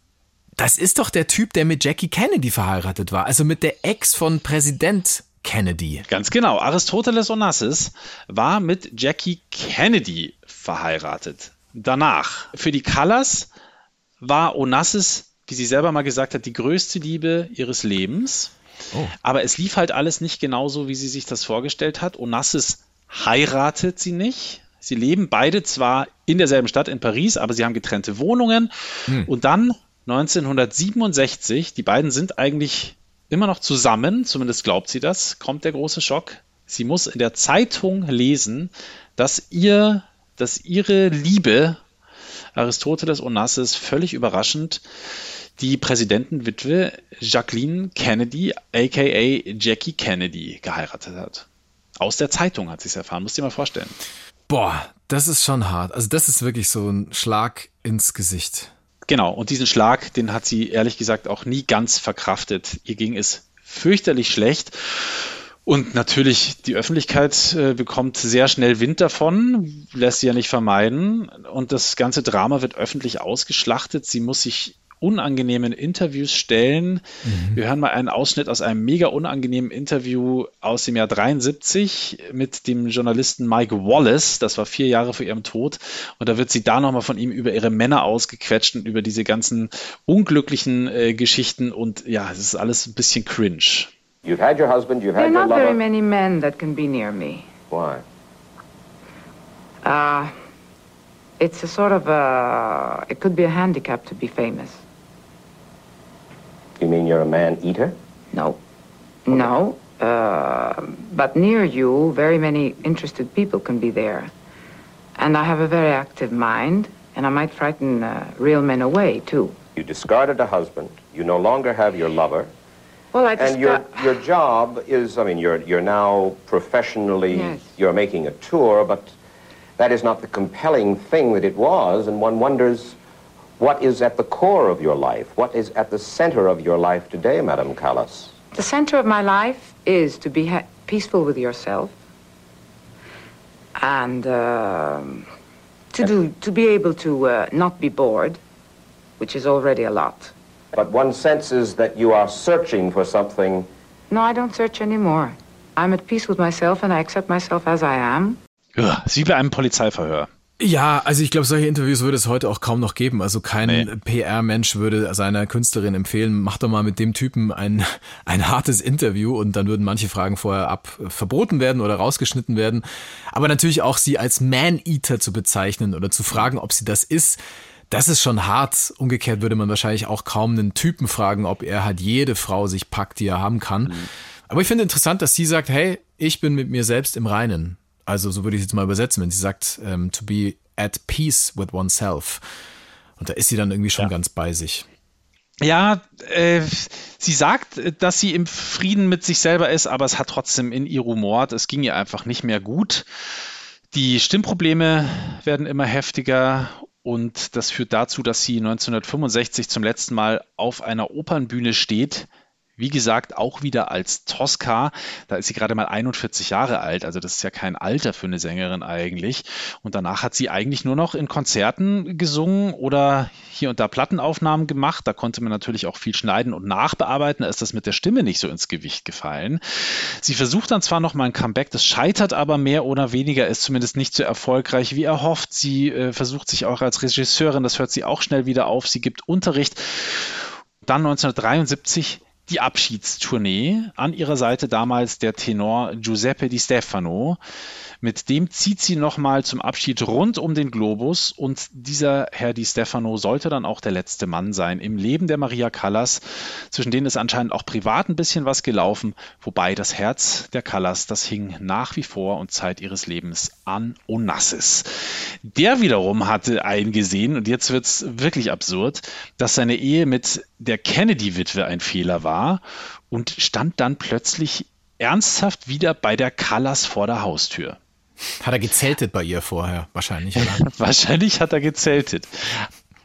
das ist doch der Typ, der mit Jackie Kennedy verheiratet war. Also mit der Ex von Präsident Kennedy. Ganz genau. Aristoteles Onassis war mit Jackie Kennedy verheiratet. Danach. Für die Callas war Onassis, wie sie selber mal gesagt hat, die größte Liebe ihres Lebens. Aber es lief halt alles nicht genauso, wie sie sich das vorgestellt hat. Onassis heiratet sie nicht. Sie leben beide zwar in derselben Stadt in Paris, aber sie haben getrennte Wohnungen. Und dann 1967, die beiden sind eigentlich immer noch zusammen, zumindest glaubt sie das, kommt der große Schock. Sie muss in der Zeitung lesen, dass ihr, dass ihre Liebe Aristoteles Onassis völlig überraschend die Präsidentenwitwe Jacqueline Kennedy, aka Jackie Kennedy, geheiratet hat. Aus der Zeitung hat sie es erfahren, musst dir mal vorstellen. Boah, das ist schon hart. Also das ist wirklich so ein Schlag ins Gesicht. Genau, und diesen Schlag, den hat sie ehrlich gesagt auch nie ganz verkraftet. Ihr ging es fürchterlich schlecht. Und natürlich, die Öffentlichkeit äh, bekommt sehr schnell Wind davon, lässt sie ja nicht vermeiden. Und das ganze Drama wird öffentlich ausgeschlachtet. Sie muss sich unangenehmen Interviews stellen. Wir hören mal einen Ausschnitt aus einem mega unangenehmen Interview aus dem Jahr 73 mit dem Journalisten Mike Wallace. Das war vier Jahre vor ihrem Tod. Und da wird sie da nochmal von ihm über ihre Männer ausgequetscht und über diese ganzen unglücklichen äh, Geschichten. Und ja, es ist alles ein bisschen cringe. You've had your husband, you've There had are your not very lover. many men that can be near me. Why? Uh, it's a sort of a. It could be a handicap to be famous. You mean you're a man eater? No. No. Uh, but near you, very many interested people can be there. And I have a very active mind, and I might frighten uh, real men away, too. You discarded a husband. You no longer have your lover. Well, I And your, your job is, I mean, you're, you're now professionally, Yes. you're making a tour, but that is not the compelling thing that it was, and one wonders what is at the core of your life? What is at the center of your life today, Madame Callas? The center of my life is to be ha- peaceful with yourself and um, to do to be able to uh, not be bored, which is already a lot. But one senses that you are searching for something No, I don't search anymore. I'm at peace with myself and I accept myself as I am. Ja, ist wie bei einem Polizeiverhör. Ja, also ich glaube, solche Interviews würde es heute auch kaum noch geben. Also kein Nee. PR-Mensch würde seiner Künstlerin empfehlen, mach doch mal mit dem Typen ein, ein hartes Interview und dann würden manche Fragen vorher ab verboten werden oder rausgeschnitten werden. Aber natürlich auch sie als Man-Eater zu bezeichnen oder zu fragen, ob sie das ist, das ist schon hart. Umgekehrt würde man wahrscheinlich auch kaum einen Typen fragen, ob er halt jede Frau sich packt, die er haben kann. Aber ich finde interessant, dass sie sagt, hey, ich bin mit mir selbst im Reinen. Also so würde ich es jetzt mal übersetzen, wenn sie sagt, ähm, to be at peace with oneself. Und da ist sie dann irgendwie schon ganz bei sich. Ja, äh, sie sagt, äh, dass sie im Frieden mit sich selber ist, aber es hat trotzdem in ihr rumort. Es ging ihr einfach nicht mehr gut. Die Stimmprobleme werden immer heftiger und das führt dazu, dass sie 1965 zum letzten Mal auf einer Opernbühne steht. Wie gesagt, auch wieder als Tosca. Da ist sie gerade mal 41 Jahre alt, also das ist ja kein Alter für eine Sängerin eigentlich. Und danach hat sie eigentlich nur noch in Konzerten gesungen oder hier und da Plattenaufnahmen gemacht. Da konnte man natürlich auch viel schneiden und nachbearbeiten. Da ist das mit der Stimme nicht so ins Gewicht gefallen. Sie versucht dann zwar noch mal ein Comeback, das scheitert aber mehr oder weniger, ist zumindest nicht so erfolgreich wie erhofft. Sie äh, versucht sich auch als Regisseurin, das hört sie auch schnell wieder auf. Sie gibt Unterricht. Dann 1973 die Abschiedstournee. An ihrer Seite damals der Tenor Giuseppe Di Stefano. Mit dem zieht sie nochmal zum Abschied rund um den Globus und dieser Herr Di Stefano sollte dann auch der letzte Mann sein im Leben der Maria Callas. Zwischen denen ist anscheinend auch privat ein bisschen was gelaufen, wobei das Herz der Callas, das hing nach wie vor und Zeit ihres Lebens an Onassis. Der wiederum hatte eingesehen, und jetzt wird's wirklich absurd, dass seine Ehe mit der Kennedy-Witwe ein Fehler war und stand dann plötzlich ernsthaft wieder bei der Callas vor der Haustür. Hat er gezeltet bei ihr vorher, wahrscheinlich. Oder? Wahrscheinlich hat er gezeltet.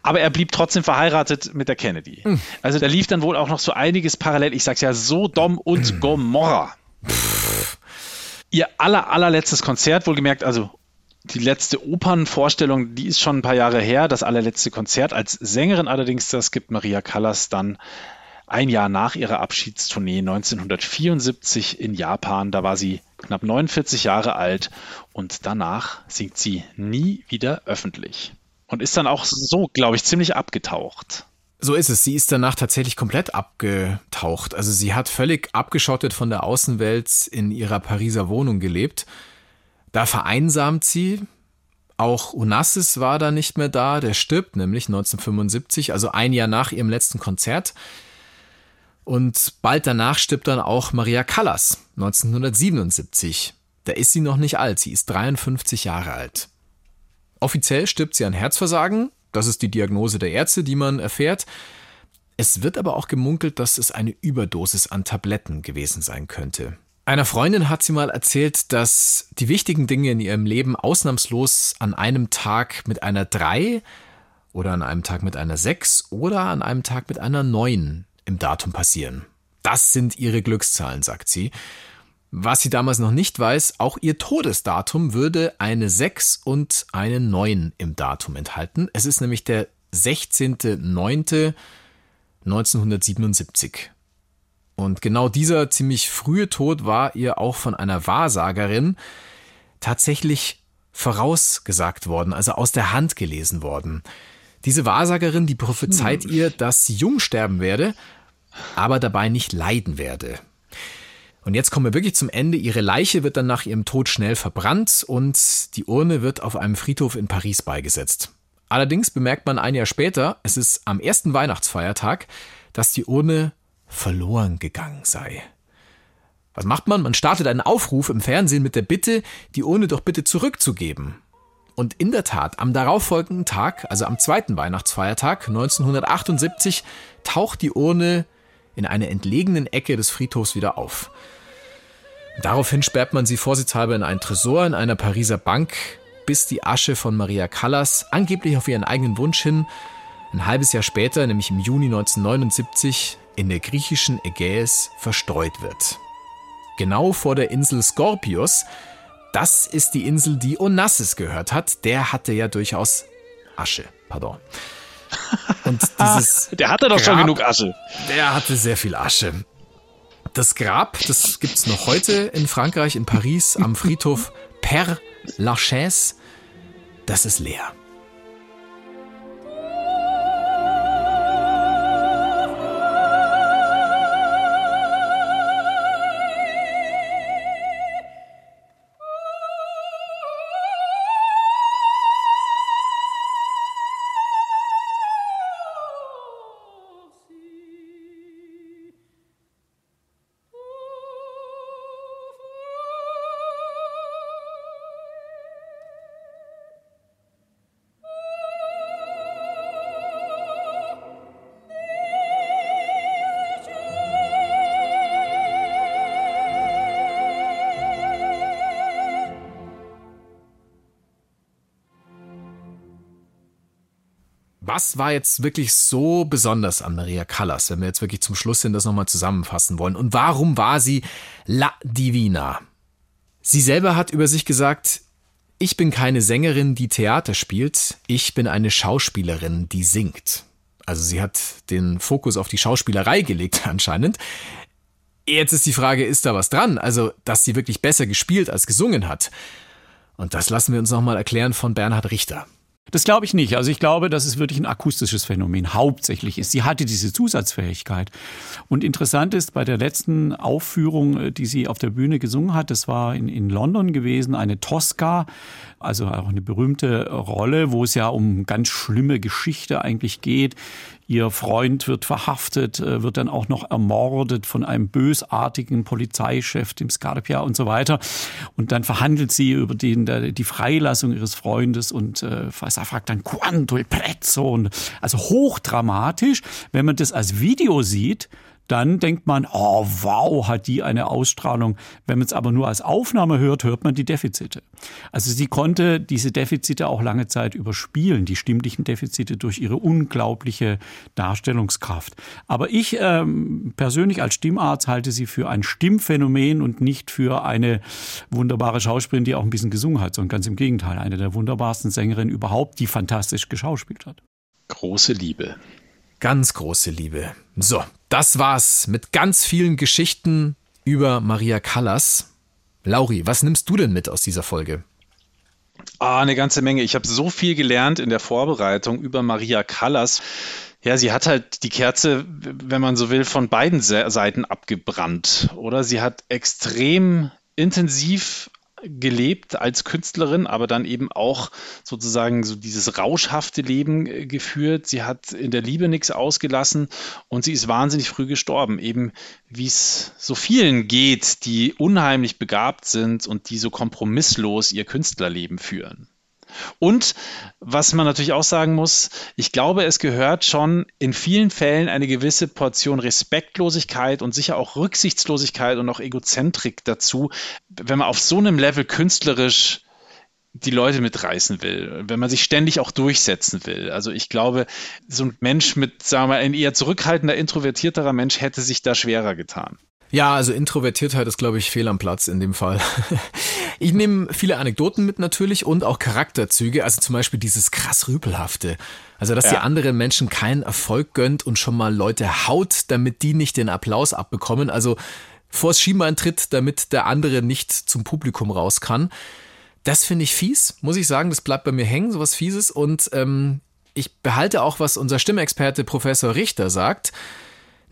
Aber er blieb trotzdem verheiratet mit der Kennedy. Also da lief dann wohl auch noch so einiges parallel. Ich sag's ja, Sodom und Gomorra. Ihr aller, allerletztes Konzert, wohlgemerkt, also die letzte Opernvorstellung, die ist schon ein paar Jahre her. Das allerletzte Konzert als Sängerin allerdings, das gibt Maria Callas dann ein Jahr nach ihrer Abschiedstournee 1974 in Japan. Da war sie knapp 49 Jahre alt und danach singt sie nie wieder öffentlich. Und ist dann auch so, glaube ich, ziemlich abgetaucht. So ist es. Sie ist danach tatsächlich komplett abgetaucht. Also sie hat völlig abgeschottet von der Außenwelt in ihrer Pariser Wohnung gelebt. Da vereinsamt sie. Auch Onassis war da nicht mehr da. Der stirbt nämlich 1975, also ein Jahr nach ihrem letzten Konzert. Und bald danach stirbt dann auch Maria Callas 1977. Da ist sie noch nicht alt, sie ist 53 Jahre alt. Offiziell stirbt sie an Herzversagen, das ist die Diagnose der Ärzte, die man erfährt. Es wird aber auch gemunkelt, dass es eine Überdosis an Tabletten gewesen sein könnte. Einer Freundin hat sie mal erzählt, dass die wichtigen Dinge in ihrem Leben ausnahmslos an einem Tag mit einer 3 oder an einem Tag mit einer 6 oder an einem Tag mit einer 9 im Datum passieren. Das sind ihre Glückszahlen, sagt sie. Was sie damals noch nicht weiß, auch ihr Todesdatum würde eine 6 und eine 9 im Datum enthalten. Es ist nämlich der 16.09.1977. Und genau dieser ziemlich frühe Tod war ihr auch von einer Wahrsagerin tatsächlich vorausgesagt worden, also aus der Hand gelesen worden. Diese Wahrsagerin, die prophezeit ihr, dass sie jung sterben werde, aber dabei nicht leiden werde. Und jetzt kommen wir wirklich zum Ende. Ihre Leiche wird dann nach ihrem Tod schnell verbrannt und die Urne wird auf einem Friedhof in Paris beigesetzt. Allerdings bemerkt man ein Jahr später, es ist am ersten Weihnachtsfeiertag, dass die Urne verloren gegangen sei. Was macht man? Man startet einen Aufruf im Fernsehen mit der Bitte, die Urne doch bitte zurückzugeben. Und in der Tat, am darauffolgenden Tag, also am zweiten Weihnachtsfeiertag 1978, taucht die Urne in einer entlegenen Ecke des Friedhofs wieder auf. Daraufhin sperrt man sie vorsichtshalber in einen Tresor in einer Pariser Bank, bis die Asche von Maria Callas, angeblich auf ihren eigenen Wunsch hin, ein halbes Jahr später, nämlich im Juni 1979, in der griechischen Ägäis verstreut wird. Genau vor der Insel Skorpios, das ist die Insel, die Onassis gehört hat. Der hatte ja durchaus Asche, pardon. Und dieses der hatte doch Grab, schon genug Asche. Der hatte sehr viel Asche. Das Grab, das gibt es noch heute in Frankreich, in Paris, am Friedhof Père Lachaise. Das ist leer. Was war jetzt wirklich so besonders an Maria Callas, wenn wir jetzt wirklich zum Schluss hin das nochmal zusammenfassen wollen? Und warum war sie La Divina? Sie selber hat über sich gesagt, ich bin keine Sängerin, die Theater spielt, ich bin eine Schauspielerin, die singt. Also sie hat den Fokus auf die Schauspielerei gelegt anscheinend. Jetzt ist die Frage, ist da was dran? Also, dass sie wirklich besser gespielt als gesungen hat. Und das lassen wir uns nochmal erklären von Bernhard Richter. Das glaube ich nicht. Also ich glaube, dass es wirklich ein akustisches Phänomen hauptsächlich ist. Sie hatte diese Zusatzfähigkeit. Und interessant ist, bei der letzten Aufführung, äh, die sie auf der Bühne gesungen hat, das war in, in London gewesen, eine Tosca, also auch eine berühmte Rolle, wo es ja um ganz schlimme Geschichte eigentlich geht. Ihr Freund wird verhaftet, äh, wird dann auch noch ermordet von einem bösartigen Polizeichef, dem Scarpia und so weiter. Und dann verhandelt sie über den, die Freilassung ihres Freundes und äh, fragt dann quanto il prezzo. Also hochdramatisch. Wenn man das als Video sieht, dann denkt man, oh wow, hat die eine Ausstrahlung. Wenn man es aber nur als Aufnahme hört, hört man die Defizite. Also sie konnte diese Defizite auch lange Zeit überspielen, die stimmlichen Defizite durch ihre unglaubliche Darstellungskraft. Aber ich ähm, persönlich als Stimmarzt halte sie für ein Stimmphänomen und nicht für eine wunderbare Schauspielerin, die auch ein bisschen gesungen hat, sondern ganz im Gegenteil, eine der wunderbarsten Sängerinnen überhaupt, die fantastisch geschauspielt hat. Große Liebe. Ganz große Liebe. So, das war's mit ganz vielen Geschichten über Maria Callas. Lauri, was nimmst du denn mit aus dieser Folge? Ah, eine ganze Menge. Ich habe so viel gelernt in der Vorbereitung über Maria Callas. Ja, sie hat halt die Kerze, wenn man so will, von beiden Seiten abgebrannt, oder? Sie hat extrem intensiv gelebt als Künstlerin, aber dann eben auch sozusagen so dieses rauschhafte Leben äh, geführt. Sie hat in der Liebe nichts ausgelassen und sie ist wahnsinnig früh gestorben, eben wie es so vielen geht, die unheimlich begabt sind und die so kompromisslos ihr Künstlerleben führen. Und was man natürlich auch sagen muss, ich glaube, es gehört schon in vielen Fällen eine gewisse Portion Respektlosigkeit und sicher auch Rücksichtslosigkeit und auch Egozentrik dazu, wenn man auf so einem Level künstlerisch die Leute mitreißen will, wenn man sich ständig auch durchsetzen will. Also ich glaube, so ein Mensch mit, sagen wir mal, ein eher zurückhaltender, introvertierterer Mensch hätte sich da schwerer getan. Ja, also Introvertiertheit ist, glaube ich, fehl am Platz in dem Fall. Ich nehme viele Anekdoten mit natürlich und auch Charakterzüge, also zum Beispiel dieses krass Rüpelhafte. Also, dass ja. die anderen Menschen keinen Erfolg gönnt und schon mal Leute haut, damit die nicht den Applaus abbekommen. Also vors Schienbein tritt, damit der andere nicht zum Publikum raus kann. Das finde ich fies, muss ich sagen. Das bleibt bei mir hängen, sowas Fieses. Und ähm, ich behalte auch, was unser Stimmexperte Professor Richter sagt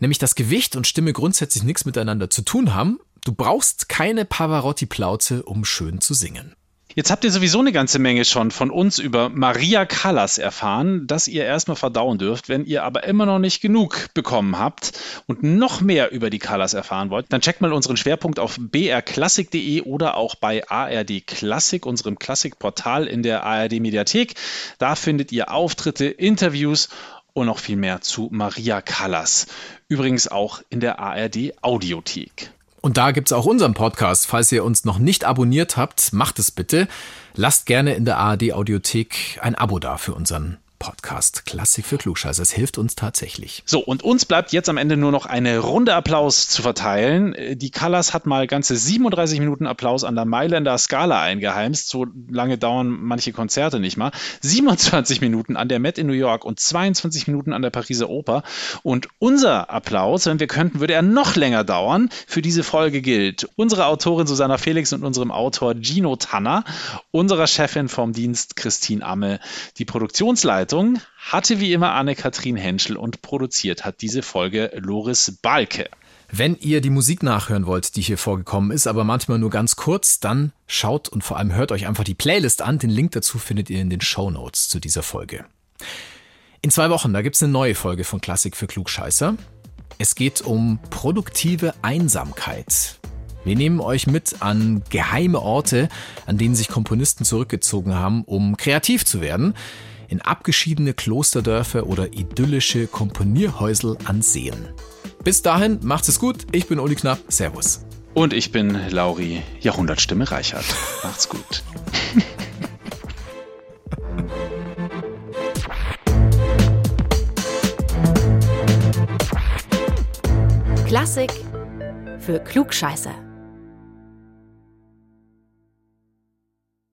nämlich dass Gewicht und Stimme grundsätzlich nichts miteinander zu tun haben. Du brauchst keine Pavarotti-Plauze, um schön zu singen. Jetzt habt ihr sowieso eine ganze Menge schon von uns über Maria Callas erfahren, dass ihr erstmal verdauen dürft. Wenn ihr aber immer noch nicht genug bekommen habt und noch mehr über die Callas erfahren wollt, dann checkt mal unseren Schwerpunkt auf brklassik.de oder auch bei ARD Klassik, unserem Klassikportal in der ARD Mediathek. Da findet ihr Auftritte, Interviews und noch viel mehr zu Maria Callas. Übrigens auch in der ARD Audiothek. Und da gibt's auch unseren Podcast. Falls ihr uns noch nicht abonniert habt, macht es bitte. Lasst gerne in der ARD Audiothek ein Abo da für unseren Podcast. Klassik für Klugscheißer. Es hilft uns tatsächlich. So, und uns bleibt jetzt am Ende nur noch eine Runde Applaus zu verteilen. Die Callas hat mal ganze 37 Minuten Applaus an der Mailänder Skala eingeheimst. So lange dauern manche Konzerte nicht mal. 27 Minuten an der Met in New York und 22 Minuten an der Pariser Oper. Und unser Applaus, wenn wir könnten, würde er noch länger dauern. Für diese Folge gilt unsere Autorin Susanna Felix und unserem Autor Gino Tanner, unserer Chefin vom Dienst Christine Amme, die Produktionsleitung Leitung hatte wie immer Anne-Kathrin Henschel und produziert hat diese Folge Loris Balke. Wenn ihr die Musik nachhören wollt, die hier vorgekommen ist, aber manchmal nur ganz kurz, dann schaut und vor allem hört euch einfach die Playlist an. Den Link dazu findet ihr in den Show Notes zu dieser Folge. In zwei Wochen, da gibt es eine neue Folge von Klassik für Klugscheißer. Es geht um produktive Einsamkeit. Wir nehmen euch mit an geheime Orte, an denen sich Komponisten zurückgezogen haben, um kreativ zu werden in abgeschiedene Klosterdörfer oder idyllische Komponierhäusel an Seen. Bis dahin, macht's es gut. Ich bin Uli Knapp. Servus. Und ich bin Lauri Jahrhundertstimme Reichert. Macht's gut. Klassik für Klugscheißer.